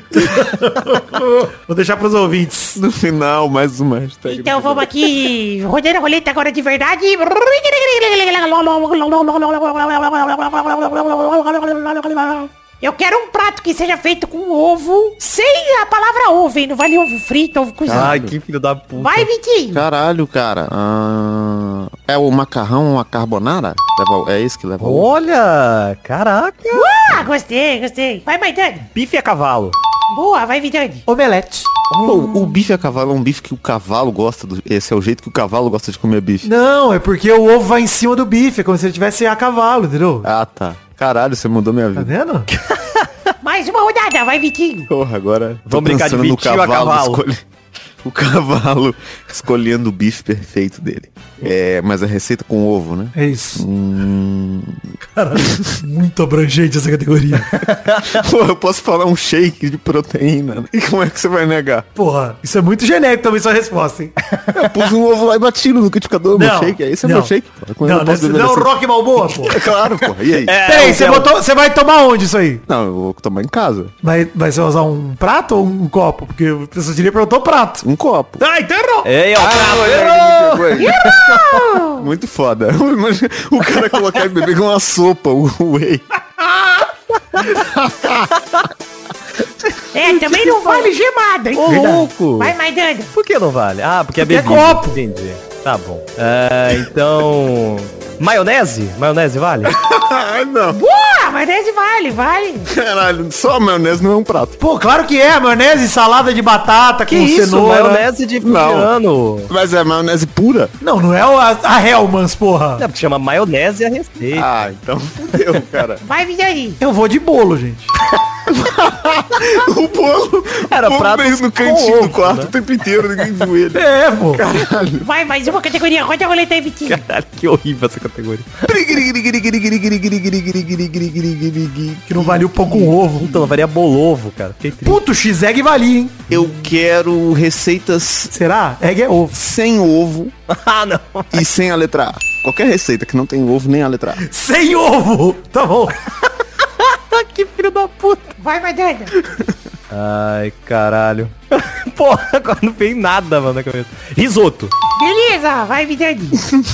Vou deixar pros ouvintes. No final, mais uma hashtag. Então vamos aqui, rodando a roleta agora de verdade. Eu quero um prato que seja feito com ovo, sem a palavra ovo, hein? Não vale ovo frito, ovo cozido. Ai, que filho da puta. Vai, Vitinho. Caralho, cara. Ah, é o macarrão a carbonara? Leva- é esse que leva o... Olha, caraca. Ah, gostei, gostei. Vai, Maidane. Bife a cavalo. Boa, vai, Vidani. Omelete. Pô, o bife a cavalo é um bife que o cavalo gosta. Do... Esse é o jeito que o cavalo gosta de comer bife. Não, é porque o ovo vai em cima do bife, é como se ele tivesse a cavalo, entendeu? Ah, tá. Caralho, você mudou minha Tá vida. vendo? Mais uma rodada, vai, Vitinho. Porra, agora. Vamos brincar de Vitinho a cavalo. O cavalo escolhendo o bife perfeito dele. É, mas a receita com ovo, né? É isso. Hum, Caralho, muito abrangente essa categoria. Pô, eu posso falar um shake de proteína. né? E como é que você vai negar? Porra, isso é muito genérico também sua resposta, hein? Eu pus um ovo lá e bati no liquidificador, meu shake. Aí esse é não. meu shake, pô. Eu Não, posso não, não é o Rock Balboa, pô. É claro, pô. E aí? Peraí, você, é o- botou, você vai tomar onde isso aí? Não, eu vou tomar em casa. Vai, vai você usar um prato ou um copo? Porque a pessoa diria perguntou prato. Um copo. Ah, então errou. Ei, ó, Ah, pegou aí. Muito foda. Imagina o cara colocar e beber com uma sopa, o whey. É, também não vale gemada, hein? Ô, louco! Vai, Maidana. Por que não vale? Ah, porque é Porque é bebida. copo. Entendi. Tá bom. É, então... Maionese? Maionese vale? Ai, não. Boa, maionese vale, vale. Caralho, só maionese não é um prato. Pô, claro que é. Maionese, salada de batata Que com isso? cenoura. Maionese de piano. Mas é maionese pura? Não, não é o- a, a Hellmann's, porra. É, porque chama maionese a receita. Ah, então fudeu, cara. Vai, Vidani. Eu vou de bolo, gente. O bolo, Era o bolo prato no cantinho ovo, do quarto né? o tempo inteiro, ninguém viu ele. É, pô. Vai, mais uma categoria. Roda a roleta aí, Vitinho. Caralho, que horrível essa categoria. Que não valia o pão com ovo. Então, varia bolovo, cara. Fiquei triste. Puto, X-Egg valia, hein? Eu quero receitas Será? Egg é ovo. sem ovo ah, não. e sem a letra A. Qualquer receita que não tem ovo nem a letra A. Sem ovo. Tá bom. Que filho da puta. Vai, Maidana. Ai, caralho. Porra, agora não veio nada, mano, na cabeça. Risoto. Beleza, vai, Vidani.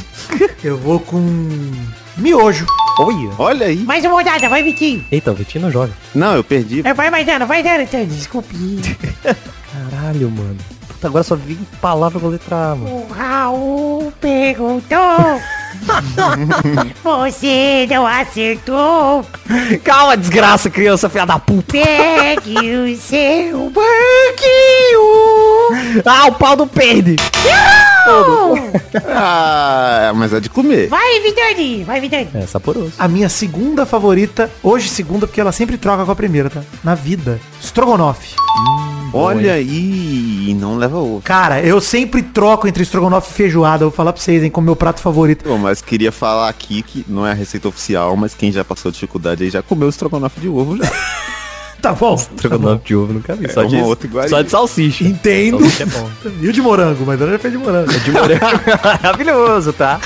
Eu vou com miojo. Olha. Olha aí. Mais uma rodada, vai, Vitinho. Eita, o Vitinho não joga. Não, eu perdi. É, vai, Maidana, vai, Dana, então. Desculpe. Caralho, mano. Puta, agora só vi palavra com letra A, mano. O Raul perguntou. Você não acertou. Calma, desgraça, criança, filha da puta. Pegue o seu banquinho. Ah, o pau do perde. Ah, mas é de comer. Vai, Vidani. Vai, Vidani. É, saporoso. A minha segunda favorita, hoje segunda, porque ela sempre troca com a primeira, tá? Na vida. Strogonoff. Olha aí, não leva ovo. Cara, eu sempre troco entre estrogonofe e feijoada. Eu vou falar pra vocês, hein, como meu prato favorito. Bom, mas queria falar aqui que não é a receita oficial, mas quem já passou dificuldade aí já comeu estrogonofe de ovo já. Tá bom. Estrogonofe de ovo nunca vi. Só, É de, outra iguaria. só de salsicha. Entendo. Salsicha é bom. E o de morango, mas não já fez de morango. De morango. Maravilhoso, tá?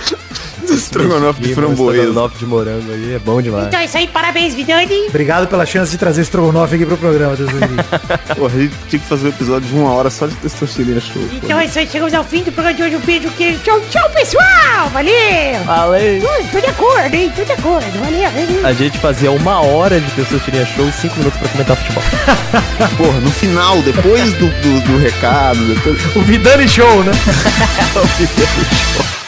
estrogonofe de framboesa. Estrogonofe de morango aí é bom demais. Então é isso aí, parabéns, Vidani. Obrigado pela chance de trazer estrogonofe aqui pro programa, Deus. Porra, a gente tinha que fazer um episódio de uma hora só de testosterona show. Então é isso aí, chegamos ao fim do programa de hoje. Um beijo, queijo. Tchau, tchau, pessoal. Valeu. Falei. Ui, tô de acordo, hein? Tô de acordo. Valeu, valeu. A gente fazia uma hora de Testosterona Show e cinco minutos pra comentar futebol. Porra, no final, depois do, do, do recado, depois... o Vidani Show, né? O Show.